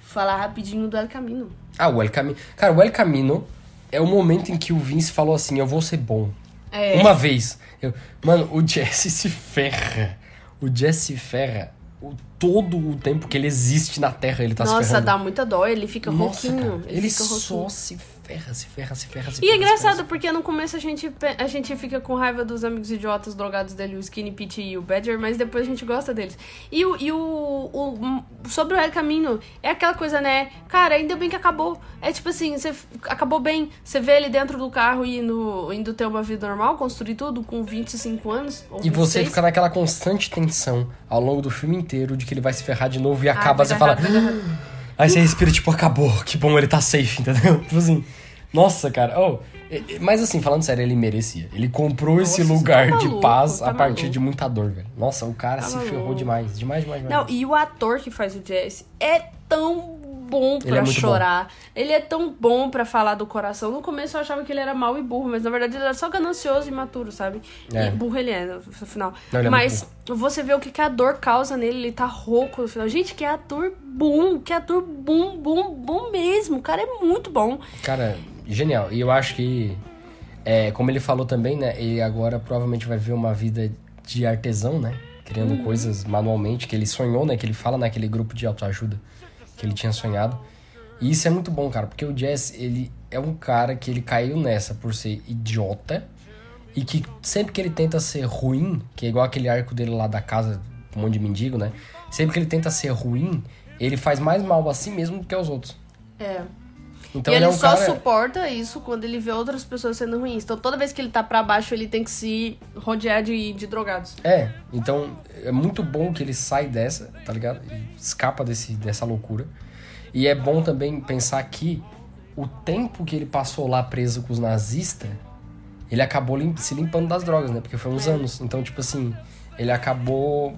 Falar rapidinho do El Camino. Ah, o El Camino. Cara, o El Camino é o momento em que o Vince falou assim: eu vou ser bom. É. Uma vez. Eu- Mano, o Jesse se ferra. O Jesse se ferra. O- todo o tempo que ele existe na Terra, ele tá se Nossa, ferrando. dá muita dó, ele fica Nossa, rouquinho. cara, ele, fica só rouquinho. se ferra, se ferra, se ferra, se E é ferra, se engraçado, ferra. porque no começo a gente, a gente fica com raiva dos amigos idiotas drogados dele, o Skinny Pete e o Badger, mas depois a gente gosta deles. E o, e o, o- sobre o El Camino, é aquela coisa, né? Cara, ainda bem que acabou. É tipo assim, você acabou bem. Você vê ele dentro do carro indo, indo ter uma vida normal, construir tudo com 25 anos. E você 26. fica naquela constante tensão ao longo do filme inteiro de que ele vai se ferrar de novo e acaba, vai você fala. errado, errado. Aí você respira, tipo, acabou, que bom, ele tá safe, entendeu? Tipo assim, nossa, cara, oh, mas assim, falando sério, ele merecia. Ele comprou esse Nossa, lugar tá de maluco, paz tá a partir maluco. de muita dor, velho. Nossa, o cara Tá se ferrou maluco. demais, demais, demais, demais. Não, e o ator que faz o Jesse é tão bom Ele pra é chorar. Ele é tão bom pra falar do coração. No começo eu achava que ele era mau e burro, mas na verdade ele era só ganancioso e imaturo, sabe? É. E burro ele é, no final. Não, ele é mas muito você vê o que, que a dor causa nele, ele tá rouco no final. Gente, que ator bom, que ator bom, bom, bom mesmo. O cara é muito bom. Cara, genial. E eu acho que, é, como ele falou também, né? Ele agora provavelmente vai ver uma vida de artesão, né? Criando Uhum. coisas manualmente, que ele sonhou, né? Que ele fala naquele grupo de autoajuda que ele tinha sonhado. E isso é muito bom, cara, porque o Jess, ele é um cara que ele caiu nessa por ser idiota e que sempre que ele tenta ser ruim, que é igual aquele arco dele lá da casa, um monte de mendigo, né? Sempre que ele tenta ser ruim, ele faz mais mal a si mesmo do que aos outros. É. Então e ele, é um só cara... suporta isso quando ele vê outras pessoas sendo ruins. Então toda vez que ele tá pra baixo, ele tem que se rodear de, de drogados. É, então é muito bom que ele sai dessa, tá ligado? Escapa desse, dessa loucura. E é bom também pensar que o tempo que ele passou lá preso com os nazistas, ele acabou se limpando das drogas, né? Porque foi uns anos. Então, tipo assim, ele acabou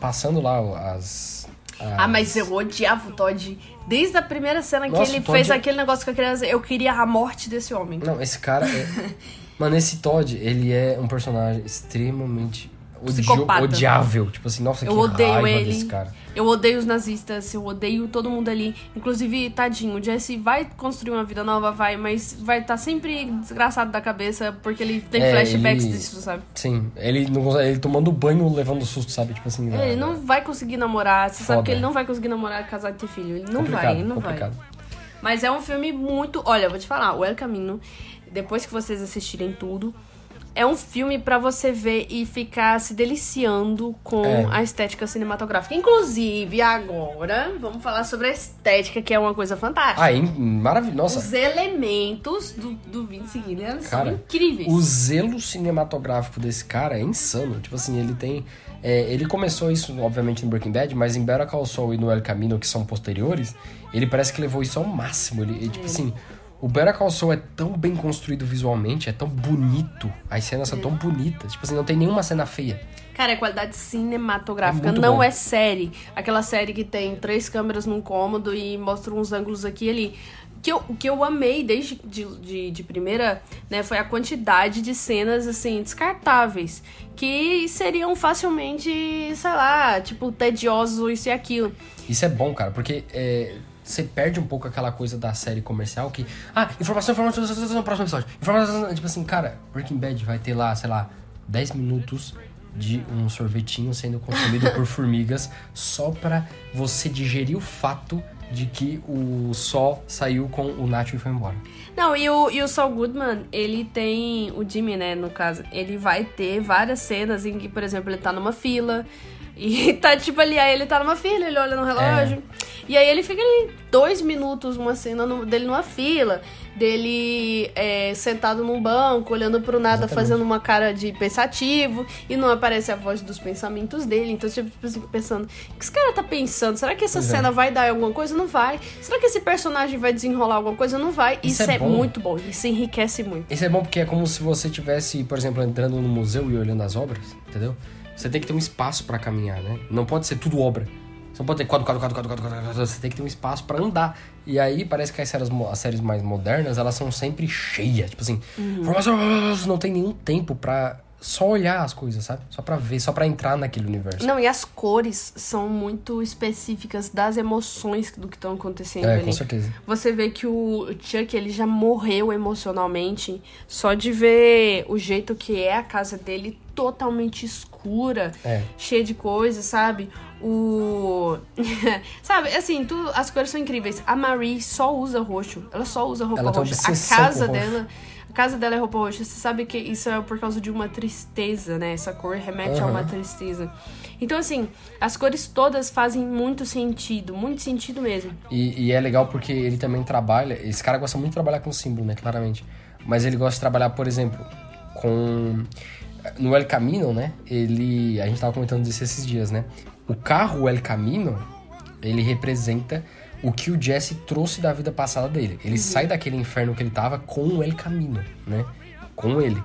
passando lá as. As- Ah, mas eu odiava o Todd. Desde a primeira cena que Nossa, ele o Todd- fez aquele negócio com a criança, eu queria a morte desse homem. Não, esse cara é. Mano, esse Todd, ele é um personagem extremamente odio- odiável. Tipo assim, nossa, Eu que odeio raiva ele. desse cara. Eu odeio os nazistas, eu odeio todo mundo ali. Inclusive, tadinho, o Jesse vai construir uma vida nova, vai, mas vai estar sempre desgraçado da cabeça porque ele tem É, flashbacks ele- disso, sabe? Sim, ele, não, ele tomando banho levando susto, sabe? Tipo assim. Ele não vai conseguir namorar. Você sabe Foda. que ele não vai conseguir namorar, casar e ter filho. Ele não complicado, vai, ele não complicado. vai. Mas é um filme muito. Olha, eu vou te falar, o El Camino, depois que vocês assistirem tudo, é um filme pra você ver e ficar se deliciando com É. a estética cinematográfica. Inclusive, agora, vamos falar sobre a estética, que é uma coisa fantástica. Ah, é maravilhoso. Nossa, Os elementos do, do Vince Gillian são cara, incríveis. o zelo cinematográfico desse cara é insano. Tipo assim, ele tem. é, ele começou isso, obviamente, no Breaking Bad, mas em Better Call Saul e no El Camino, que são posteriores, ele parece que levou isso ao máximo. Ele, ele, tipo assim, o Better Call Saul é tão bem construído visualmente, é tão bonito, as cenas são tão bonitas. Tipo assim, não tem nenhuma cena feia. Cara, é qualidade cinematográfica, É não bom. é série. Aquela série que tem três câmeras num cômodo e mostra uns ângulos aqui e ali. O que eu, o que eu amei desde de, de, de primeira, né, foi a quantidade de cenas, assim, descartáveis. Que seriam facilmente, sei lá, tipo, tedioso isso e aquilo. Isso é bom, cara, porque é, você perde um pouco aquela coisa da série comercial que. Ah, informação, informação, informação no próximo episódio. Informação, tipo assim, cara, Breaking Bad vai ter lá, sei lá, 10 minutos de um sorvetinho sendo consumido por formigas só pra você digerir o fato de que o Sol saiu com o Nacho e foi embora. Não, e o, e o Saul Goodman, ele tem. O Jimmy, né, no caso, ele vai ter várias cenas em que, por exemplo, ele tá numa fila. E tá tipo ali, aí ele tá numa fila, ele olha no relógio. E aí ele fica ali dois minutos, uma cena no- dele numa fila, dele é, sentado num banco, olhando pro nada, Exatamente. fazendo uma cara de pensativo, e não aparece a voz dos pensamentos dele. Então você tipo pensando, o que esse cara tá pensando? Será que essa Pois é. cena vai dar alguma coisa? Não vai. Será que esse personagem vai desenrolar alguma coisa? Não vai. Isso Isso, é é, bom. muito bom. Isso enriquece muito. Isso é bom porque é como se você tivesse, por exemplo, entrando no museu e olhando as obras, entendeu? Você tem que ter um espaço pra caminhar, né? Não pode ser tudo obra. Você não pode ter quadro, quadro, quadro, quadro, quadro, quadro. Você tem que ter um espaço pra andar. E aí parece que as séries, as séries mais modernas, elas são sempre cheias. Tipo assim, informação, não tem nenhum tempo pra só olhar as coisas, sabe? Só pra ver, só pra entrar naquele universo. Não, e as cores são muito específicas das emoções do que estão acontecendo é, ali. com certeza. Você vê que o Chuck, ele já morreu emocionalmente só de ver o jeito que é a casa dele totalmente escura, É. cheia de coisas, sabe? O... sabe, assim, tudo, as cores são incríveis. A Marie só usa roxo. Ela só usa roupa Ela roxa. A casa com roxo. dela... A casa dela é roupa roxa. Você sabe que isso é por causa de uma tristeza, né? Essa cor remete a uma tristeza. Então, assim, as cores todas fazem muito sentido. Muito sentido mesmo. E, e é legal porque ele também trabalha. Esse cara gosta muito de trabalhar com símbolo, né? Claramente. Mas ele gosta de trabalhar, por exemplo, com. No El Camino, né? Ele. A gente tava comentando disso esses dias, né? O carro El Camino, ele representa o que o Jesse trouxe da vida passada dele. Ele sai daquele inferno que ele tava com o El Camino, né? Com ele.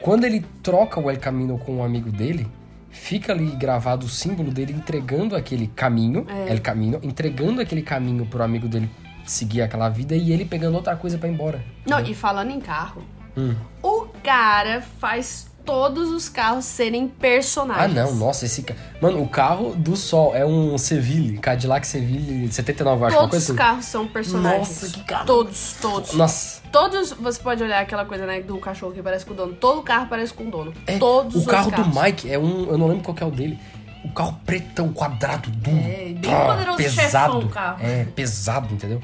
Quando ele troca o El Camino com um amigo dele, fica ali gravado o símbolo dele entregando aquele caminho, El Camino, entregando aquele caminho pro amigo dele seguir aquela vida e ele pegando outra coisa pra ir embora. Não, e falando em carro, Hum. o cara faz todos os carros serem Ah, personagens. não, nossa, esse ca... Mano, o carro do sol é um Seville, Cadillac Seville 79, eu acho, Todos os assim. carros são personagens. Nossa, que carro. Todos, todos. Nossa, Todos, você pode olhar aquela coisa, né, do cachorro que parece com o dono. Todo carro parece com o dono. é, Todos o carro carros. do Mike é um, eu não lembro qual que é o dele. O carro pretão, quadrado, duro. É, bem poderoso pesado. chefão o carro. É, pesado, entendeu?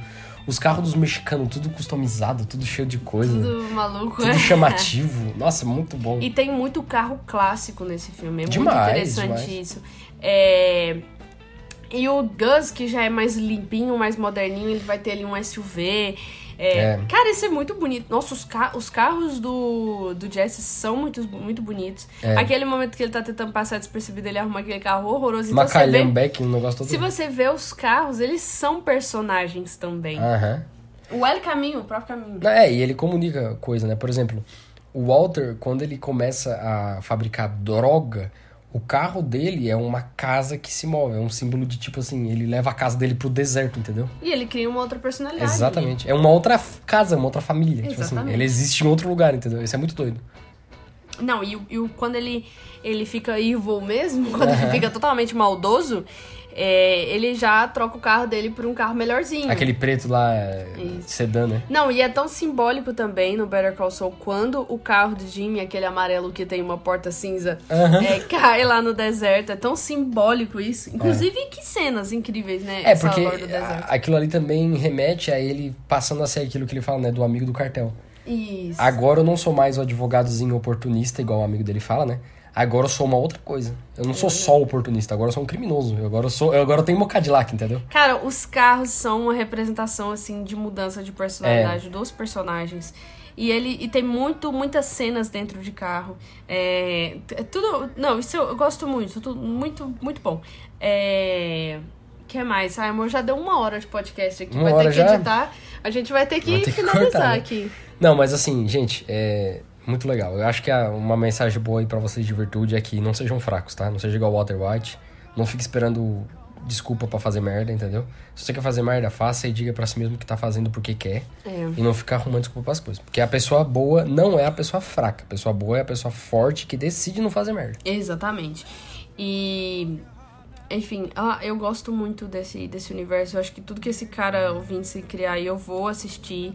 Os carros dos mexicanos, tudo customizado, tudo cheio de coisa. Tudo maluco, Tudo é. chamativo. Nossa, muito bom. E tem muito carro clássico nesse filme. É Demais, muito interessante demais. isso. É... E o Gus, que já é mais limpinho, mais moderninho, ele vai ter ali um SUV. É, É. Cara, isso é muito bonito. Nossa, os, ca- os carros do, do Jesse são muito, muito bonitos. É. Aquele momento que ele tá tentando passar despercebido, ele arruma aquele carro horroroso. Então você Macalhão vê, Beck, um negócio todo. se você vê os carros, eles são personagens também. Aham. O El Caminho, o próprio caminho. Não, É, e ele comunica coisa, né? Por exemplo, o Walter, quando ele começa a fabricar droga, o carro dele é uma casa que se move. É um símbolo de tipo assim, ele leva a casa dele pro deserto, entendeu? E ele cria uma outra personalidade. Exatamente. É uma outra casa, uma outra família. Tipo assim, Exatamente. ele existe em outro lugar, entendeu? Isso é muito doido. Não, e, e quando ele, ele fica evil mesmo, quando ele fica totalmente maldoso, é, ele já troca o carro dele por um carro melhorzinho. Aquele preto lá, é, Isso. sedã, né? Não, e é tão simbólico também no Better Call Saul quando o carro do Jimmy, aquele amarelo que tem uma porta cinza, é, cai lá no deserto. É tão simbólico isso. Inclusive, que cenas incríveis, né? É, porque aquilo ali também remete a ele passando a ser aquilo que ele fala, né? Do amigo do cartel. Isso. Agora eu não sou mais o advogadozinho oportunista, igual o amigo dele fala, né? Agora eu sou uma outra coisa. Eu não sou só oportunista, agora eu sou um criminoso. Eu agora eu sou, eu agora eu tenho meu Cadillac, entendeu? Cara, os carros são uma representação, assim, de mudança de É. personalidade dos personagens. E ele e tem muito, muitas cenas dentro de carro. É, é tudo. Não, isso eu, eu gosto muito. Tudo muito, muito bom. É. O que mais? Ai, amor, já deu uma hora de podcast aqui. Uma vai ter que já? editar. A gente vai ter que Vai ter que finalizar cortar, né? aqui. Não, mas assim, gente, é muito legal. Eu acho que uma mensagem boa aí pra vocês de virtude é que não sejam fracos, tá? Não seja igual o Walter White. Não fique esperando desculpa pra fazer merda, entendeu? Se você quer fazer merda, faça e diga pra si mesmo que tá fazendo porque quer. É. E não ficar arrumando desculpa pras coisas. Porque a pessoa boa não é a pessoa fraca. A pessoa boa é a pessoa forte que decide não fazer merda. Exatamente. E. Enfim, ah, eu gosto muito desse, desse universo. Eu acho que tudo que esse cara ouvinte se criar aí, eu vou assistir.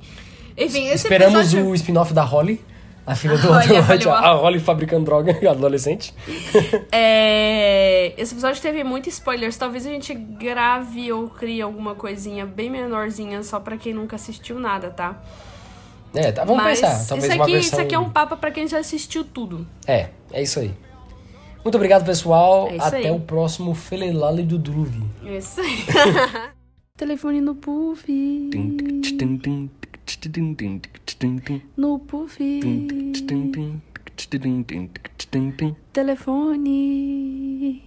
Enfim, esse Esperamos episódio... o spin-off da Holly. A filha do White. o- A Holly fabricando droga adolescente. É, Esse episódio teve muitos spoilers. Talvez a gente grave ou crie alguma coisinha bem menorzinha só pra quem nunca assistiu nada, tá? É, tá, vamos Mas pensar. Talvez isso uma aqui, versão... isso aqui é um papo pra quem já assistiu tudo. É, é isso aí. Muito obrigado, pessoal. É Até aí. o próximo Felelale do Druve. Isso aí. Telefone no puff. No puff. Telefone.